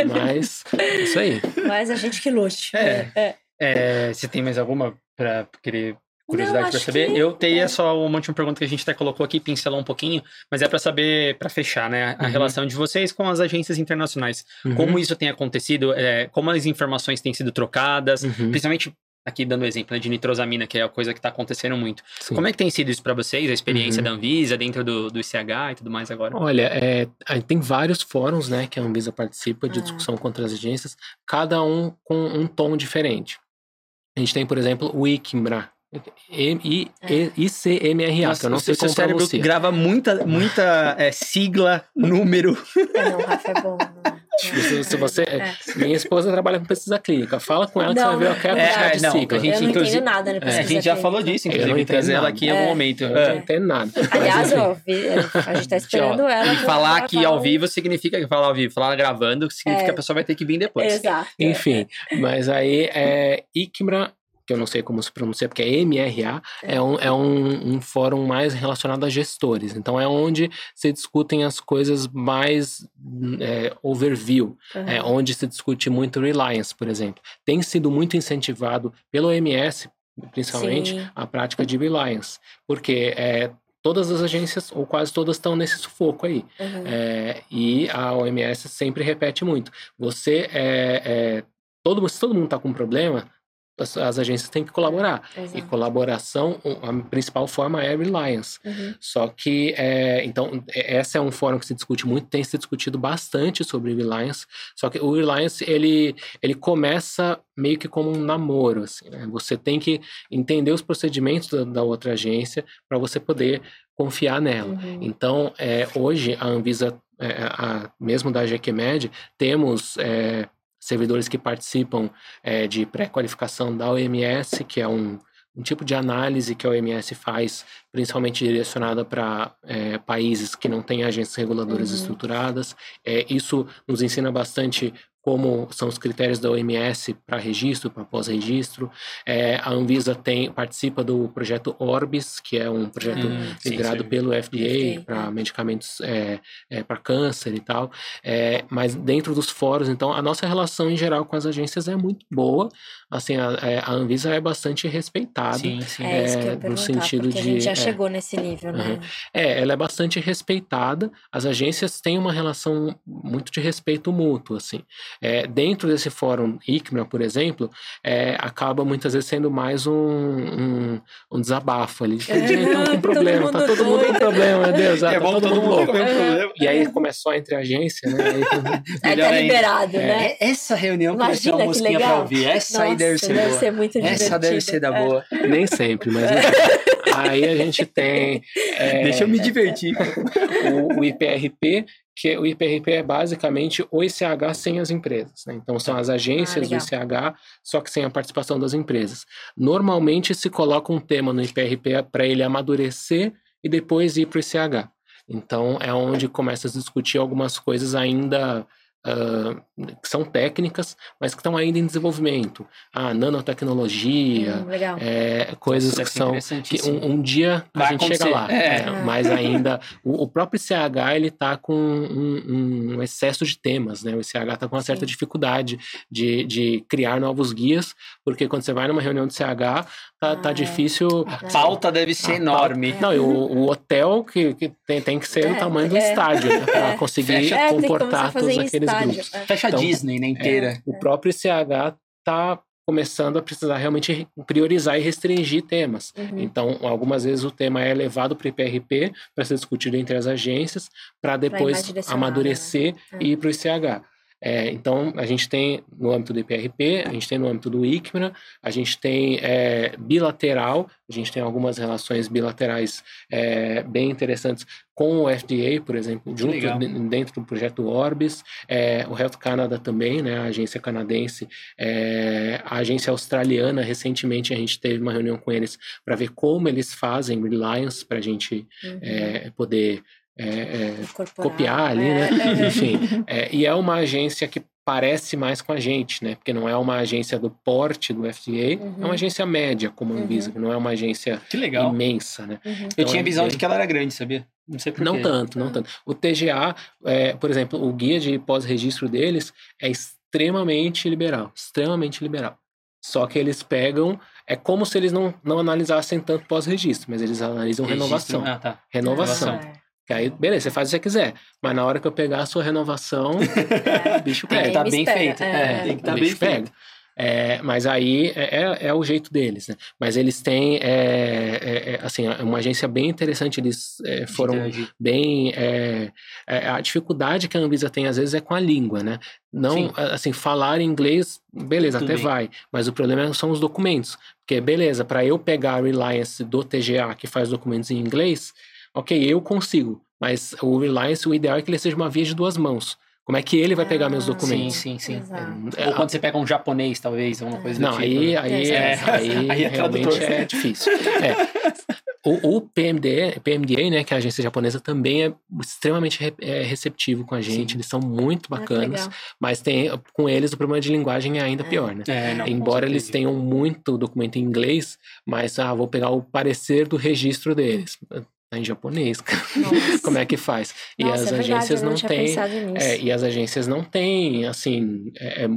é. Mas é isso aí. Mas a gente que lute. É. é. É, você tem mais alguma pra querer curiosidade acho saber? que- Eu tenho é. só uma última pergunta que a gente até colocou aqui, pincelou um pouquinho, mas é pra saber, pra fechar, né, a Uhum. relação de vocês com as agências internacionais. Uhum. Como isso tem acontecido, é, como as informações têm sido trocadas, Uhum. principalmente aqui dando exemplo né, de nitrosamina, que é a coisa que está acontecendo muito. Sim. Como é que tem sido isso para vocês, a experiência Uhum. da Anvisa dentro do, do ICH e tudo mais agora? Olha, é, tem vários fóruns né, que a Anvisa participa de Ah. discussão contra as agências, cada um com um tom diferente. A gente tem, por exemplo, o ICMRA, E- ICMRA, que eu não sei como cérebro pronuncia. grava muita, muita é, sigla, número. É, não, Rafa é bom. não. Se, se você, É. Minha esposa trabalha com pesquisa clínica. Fala com ela que Não, você vai ver o que é a é, quantidade de não, sigla. a gente, eu não entendo nada, né? É, a gente já falou disso, Eu não inclusive, entendo trazer ela aqui em algum É. momento. Eu É. não entendo nada. Aliás, ó, vi- a gente tá esperando Ó, ela. E falar aqui falar ao vivo significa que falar ao vivo, falar gravando significa É. que a pessoa vai ter que vir depois. Exato. Enfim, mas aí é ICMRA, que eu não sei como se pronuncia, porque é MRA, é, um, é um, um fórum mais relacionado a gestores. Então é onde se discutem as coisas mais é, overview, Uhum. é, onde se discute muito reliance, por exemplo. Tem sido muito incentivado pelo OMS, principalmente, Sim. a prática de reliance, porque é, todas as agências, ou quase todas, estão nesse sufoco aí. Uhum. É, e a OMS sempre repete muito. Você é, é, todo, se todo mundo está com problema, as, as agências têm que colaborar. E Exato. colaboração, a principal forma é reliance. Uhum. Só que, é, então, é- essa é um fórum que se discute muito, tem se discutido bastante sobre reliance. Só que o reliance, ele, ele começa meio que como um namoro, assim, né? Você tem que entender os procedimentos da, da outra agência para você poder confiar nela. Uhum. Então, é, hoje, a Anvisa, é, a- mesmo da GQMed, temos é, servidores que participam é, de pré-qualificação da OMS, que é um, um tipo de análise que a OMS faz, principalmente direcionada para é, países que não têm agências reguladoras Uhum. estruturadas. É, isso nos ensina bastante como são os critérios da OMS para registro, para pós-registro. É, a Anvisa tem, participa do projeto Orbis, que é um projeto Hum, liderado sim. pelo FDA para é. medicamentos para câncer e tal. É, mas dentro dos fóruns, então, a nossa relação em geral com as agências é muito boa. Assim, a, é, a Anvisa é bastante respeitada. Sim, sim. É isso que eu é, ia no sentido porque a de- gente já é. chegou nesse nível, né? Uhum. É, ela é bastante respeitada. As agências têm uma relação muito de respeito mútuo, assim. É, dentro desse fórum ICMA, por exemplo, é, acaba muitas vezes sendo mais um, um, um desabafo ali. Com Todo problema, tá mundo todo mundo com problema, meu Deus, ah, É tá bom todo, mundo louco. Uhum. problema. E aí começou entre agência, né? Aí, Aí tá ainda. liberado, né? É, essa reunião que vai ser Imagina uma que mosquinha pra legal. ouvir. Essa aí Nossa, deve ser deve boa. ser muito Essa deve ser da É. boa. nem sempre, mas aí a gente tem. é, Deixa eu me divertir. o, o IPRP, que o IPRP é basicamente o ICH sem as empresas. né? Então, são as agências do Ah, legal. ICH, só que sem a participação das empresas. Normalmente se coloca um tema no IPRP para ele amadurecer e depois ir para o ICH. Então, é onde começa a se discutir algumas coisas ainda. ah, que são técnicas, mas que estão ainda em desenvolvimento. A nanotecnologia, Hum, legal. é, coisas Deve que são que um, um dia a Vai gente chega acontecer. lá. É. É, mas ainda o, o próprio ICH ele está com um, um excesso de temas, né? O ICH está com uma certa Sim. dificuldade de, de criar novos guias, porque quando você vai numa reunião do CH, tá, tá Ah, é. difícil. A pauta deve ser A enorme. Não, e o, o hotel que, que tem, tem que ser É, o tamanho do é. estádio, né? Para É. conseguir É, comportar a todos aqueles estádio. grupos. É. Fecha a Então, Disney, né, inteira. O próprio ICH está começando a precisar realmente priorizar e restringir temas. Uhum. Então, algumas vezes o tema é levado para o IPRP para ser discutido entre as agências, para depois direcionado, amadurecer né? e ir para o ICH. É, então, a gente tem no âmbito do IPRP, a gente tem no âmbito do ICMRA, a gente tem é, bilateral, a gente tem algumas relações bilaterais é, bem interessantes com o FDA, por exemplo, junto legal. dentro do projeto Orbis, é, o Health Canada também, né, a agência canadense, é, a agência australiana, recentemente a gente teve uma reunião com eles para ver como eles fazem Reliance, para a gente Uhum. é, poder é, é, copiar ali, né? é. Enfim, é, e é uma agência que parece mais com a gente, né? Porque não é uma agência do porte do FDA, Uhum. é uma agência média como a Anvisa, Uhum. que não é uma agência Que legal. imensa, né? Uhum. Eu Então, tinha a é visão bem- de que ela era grande, sabia? Não sei por Não quê. tanto, não tanto. O TGA, é, por exemplo, o guia de pós-registro deles é extremamente liberal, extremamente liberal. Só que eles pegam, é como se eles não, não analisassem tanto pós-registro, mas eles analisam Registro- renovação. Ah, tá. Renovação. É. Que aí, beleza, você faz o que você quiser. Mas na hora que eu pegar a sua renovação, É. o bicho Tem que pega. estar me bem espera, feito. é. É, tem que O estar bem bicho feito. pega. É, mas aí é, é, é, o jeito deles, né? Mas eles têm, é, é, é assim, uma agência bem interessante, eles foram bem... a dificuldade que a Anvisa tem, às vezes, é com a língua, né? Não, Sim. assim, falar inglês, beleza, Tudo até bem. vai. Mas o problema são os documentos. Porque, beleza, para eu pegar a Reliance do TGA, que faz documentos em inglês, ok, eu consigo. Mas o Reliance, o ideal é que ele seja uma via de duas mãos. Como é que ele vai pegar meus ah, documentos? Sim, sim, sim. É, Ou quando você pega um japonês, talvez, alguma coisa Não, do tipo. Aí, aí, é, aí, aí é realmente é difícil. É. O, o PMDA, PMDA, né, que é a agência japonesa, também é extremamente re, é, receptivo com a gente. Sim. Eles são muito bacanas, mas tem, com eles o problema de linguagem é ainda é. pior, né? É, não, Embora eles tenham muito documento em inglês, mas ah, vou pegar o parecer do registro deles em japonês, Como é que faz? E Nossa, as é agências não têm. É, e as agências não têm, assim, é, é,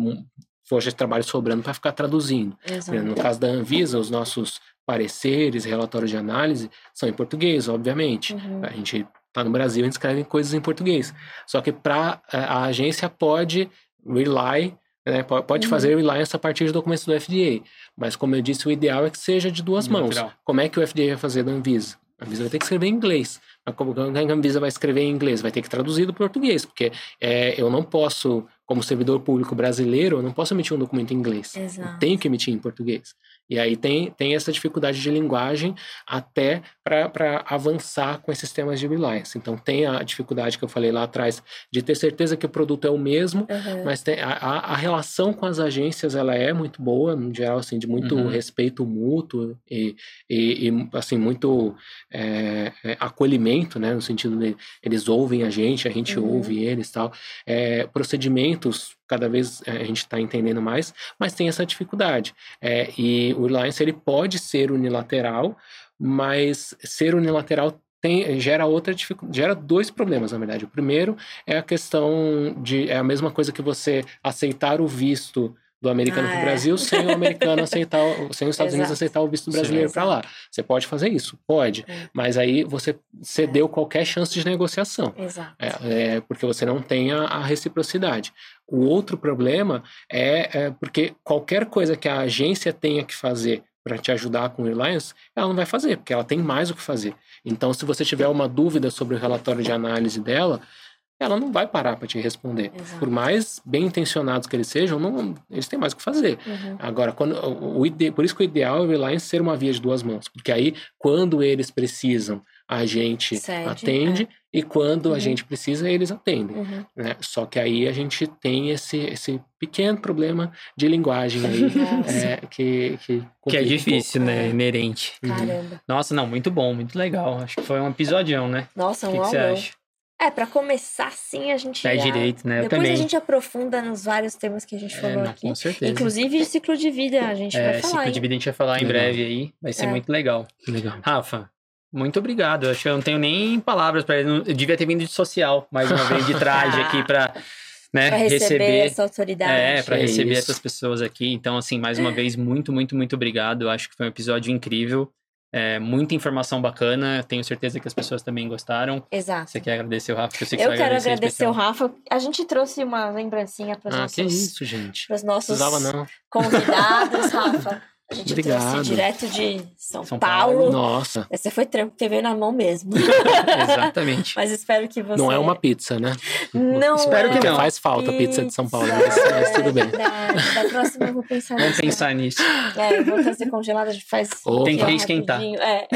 força de trabalho sobrando para ficar traduzindo. Exato. No caso da Anvisa, os nossos pareceres, relatórios de análise são em português, obviamente. Uhum. A gente está no Brasil, a gente escreve coisas em português. Só que para a agência pode rely né, pode uhum. fazer reliance a partir de documentos do FDA. Mas, como eu disse, o ideal é que seja de duas mãos. Como é que o FDA vai fazer da Anvisa? A Anvisa vai ter que escrever em inglês. Mas como a Anvisa vai escrever em inglês? Vai ter que traduzir do português, porque é, eu não posso, como servidor público brasileiro, eu não posso emitir um documento em inglês. Exato. Eu tenho que emitir em português. E aí tem, tem essa dificuldade de linguagem até para avançar com esses temas de reliance. Então tem a dificuldade que eu falei lá atrás de ter certeza que o produto é o mesmo, uhum. mas tem, a, a, relação com as agências ela é muito boa, no geral, assim, de muito uhum. respeito mútuo e, e, e assim, muito é, é, acolhimento, né? No sentido de eles ouvem a gente, a gente uhum. ouve eles tal. É, procedimentos cada vez eh, a gente está entendendo mais, mas tem essa dificuldade. É, e o Reliance ele pode ser unilateral, mas ser unilateral tem, gera outra gera dois problemas, na verdade. O primeiro é a questão de é a mesma coisa que você aceitar o visto do americano ah, para o é. Brasil sem o americano aceitar, sem os Estados Unidos aceitar o visto brasileiro para lá. Você pode fazer isso, pode, é. mas aí você cedeu é. qualquer chance de negociação. Exato. É, é, porque você não tem a, a reciprocidade. O outro problema é, é, porque qualquer coisa que a agência tenha que fazer para te ajudar com o Reliance, ela não vai fazer, porque ela tem mais o que fazer. Então, se você tiver uma dúvida sobre o relatório de análise dela, ela não vai parar para te responder. Exato. Por mais bem intencionados que eles sejam, não, eles têm mais o que fazer. Uhum. Agora, quando, o, o, por isso que o ideal é o Reliance ser uma via de duas mãos, porque aí, quando eles precisam, a gente Cede, atende, é. e quando uhum. a gente precisa, eles atendem. Uhum. Né? Só que aí a gente tem esse, esse pequeno problema de linguagem aí, é, que, que, que é difícil, um né? É. Inerente. Caramba. Nossa, não, muito bom, muito legal. Acho que foi um episodião, né? Nossa, um que, que você acha? É, para começar, sim, a gente. É direito, né? Eu Depois também. a gente aprofunda nos vários temas que a gente é, falou não, aqui. Com certeza. Inclusive ciclo de vida, a gente é, vai falar. Ciclo hein? de vida a gente vai falar legal. em breve aí. Vai ser é. muito legal. Legal. Rafa, muito obrigado. Eu acho que eu não tenho nem palavras para ele. Eu devia ter vindo de social, mais uma vez, de traje aqui para. Né, pra receber, receber essa autoridade. É, para receber isso. essas pessoas aqui. Então, assim, mais uma vez, muito, muito, muito obrigado. Eu acho que foi um episódio incrível. É, muita informação bacana, tenho certeza que as pessoas também gostaram. Exato. Você quer agradecer o Rafa? Eu, eu quero agradecer, agradecer o Rafa. A gente trouxe uma lembrancinha para os ah, nossos, que isso, gente. Para os nossos não. convidados, Rafa. A gente Obrigado. trouxe direto de São, São Paulo. Paulo. Nossa. Essa foi trampo que veio na mão mesmo. Exatamente. Mas espero que você. Não é uma pizza, né? Não. Espero é que não. Faz falta pizza de São Paulo, mas, mas tudo bem. Da, da, próxima eu vou pensar Vamos nisso. Vamos pensar nisso. É, eu vou trazer congelada, a gente faz. Oh, tem que esquentar. É, é.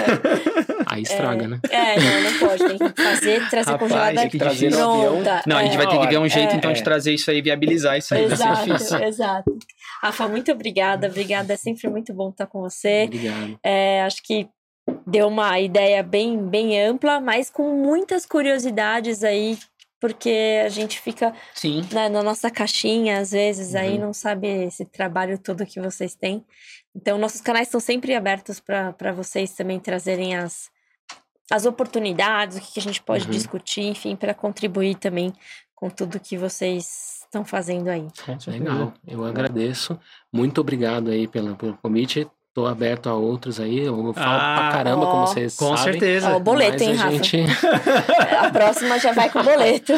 Aí estraga, é, né? É, não, não pode. Tem que fazer, trazer Rapaz, congelada tem que trazer pronta. Não, a gente vai ter que ver um jeito, então, de trazer isso aí, viabilizar isso aí. Exato, exato. Rafa, muito obrigada. Obrigada, é sempre muito bom estar com você. Obrigado. É, acho que deu uma ideia bem, bem ampla, mas com muitas curiosidades aí, porque a gente fica na, na, nossa caixinha, às vezes, uhum. aí não sabe esse trabalho todo que vocês têm. Então, nossos canais estão sempre abertos para vocês também trazerem as, as oportunidades, o que, que a gente pode uhum. discutir, enfim, para contribuir também com tudo que vocês estão fazendo aí. Legal, eu agradeço. Muito obrigado aí pelo, pelo convite. tô aberto a outros aí. Eu falo ah, pra caramba, ó, como vocês com sabem. certeza. Ó, o boleto, hein, a Rafa? gente, A próxima já vai com o boleto.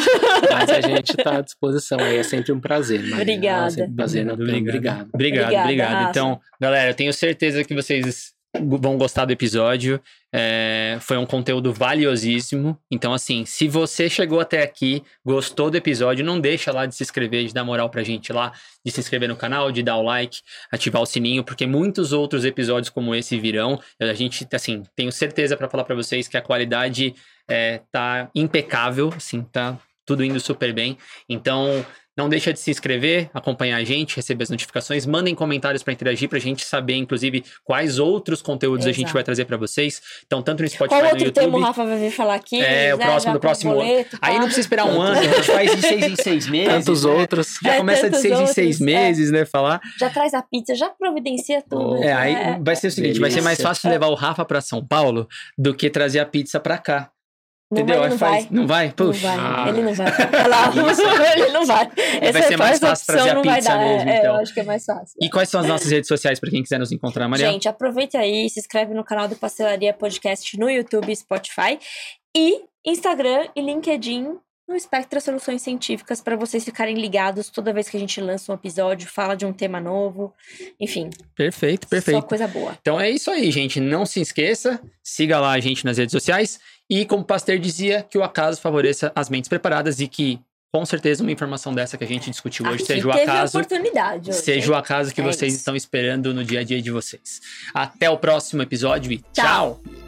mas a gente tá à disposição aí. É sempre um prazer. Marina. Obrigada. É um prazer. Obrigado. Obrigado. Obrigado, obrigado. Obrigado. Então, galera, eu tenho certeza que vocês vão gostar do episódio. É, foi um conteúdo valiosíssimo. Então, assim, se você chegou até aqui, gostou do episódio, não deixa lá de se inscrever, de dar moral pra gente lá, de se inscrever no canal, de dar o like, ativar o sininho, porque muitos outros episódios como esse virão. A gente, assim, tenho certeza para falar para vocês que a qualidade é, tá impecável, assim, tá tudo indo super bem. Então, não deixa de se inscrever, acompanhar a gente, receber as notificações, mandem comentários para interagir pra gente saber, inclusive, quais outros conteúdos a gente Exato. vai trazer para vocês. Então, tanto no Spotify Qual no outro YouTube. tema o Rafa vai vir falar aqui? É, o né, próximo do com próximo boleto, Aí pá. não precisa esperar um ano, a gente faz de seis em seis meses. Tantos né? outros. Já É, começa de seis em seis outros, é. meses, né? Falar. Já traz a pizza, já providencia tudo. É, aí É. vai ser o seguinte: vai ser mais Delícia. fácil levar o Rafa pra São Paulo do que trazer a pizza pra cá. Não Entendeu? vai, não faz- vai. Não vai? Não Puxa. vai, Ah. ele não vai. Ele não vai. É, vai ser mais fácil trazer a não pizza dar. mesmo, É, então. eu acho que é mais fácil. E quais são as nossas redes sociais pra quem quiser nos encontrar, Maria? Gente, aproveita aí, se inscreve no canal do Pastelaria Podcast no YouTube Spotify. E Instagram e LinkedIn no Spectra Soluções Científicas para vocês ficarem ligados toda vez que a gente lança um episódio, fala de um tema novo. Enfim, Perfeito, só perfeito. coisa boa. Então é isso aí, gente. Não se esqueça, siga lá a gente nas redes sociais. E como o Pasteur dizia, que o acaso favoreça as mentes preparadas e que, com certeza, uma informação dessa que a gente discutiu hoje Aqui seja o acaso. oportunidade hoje, Seja o acaso que É vocês isso. estão esperando no dia a dia de vocês. Até o próximo episódio e Tchau. tchau.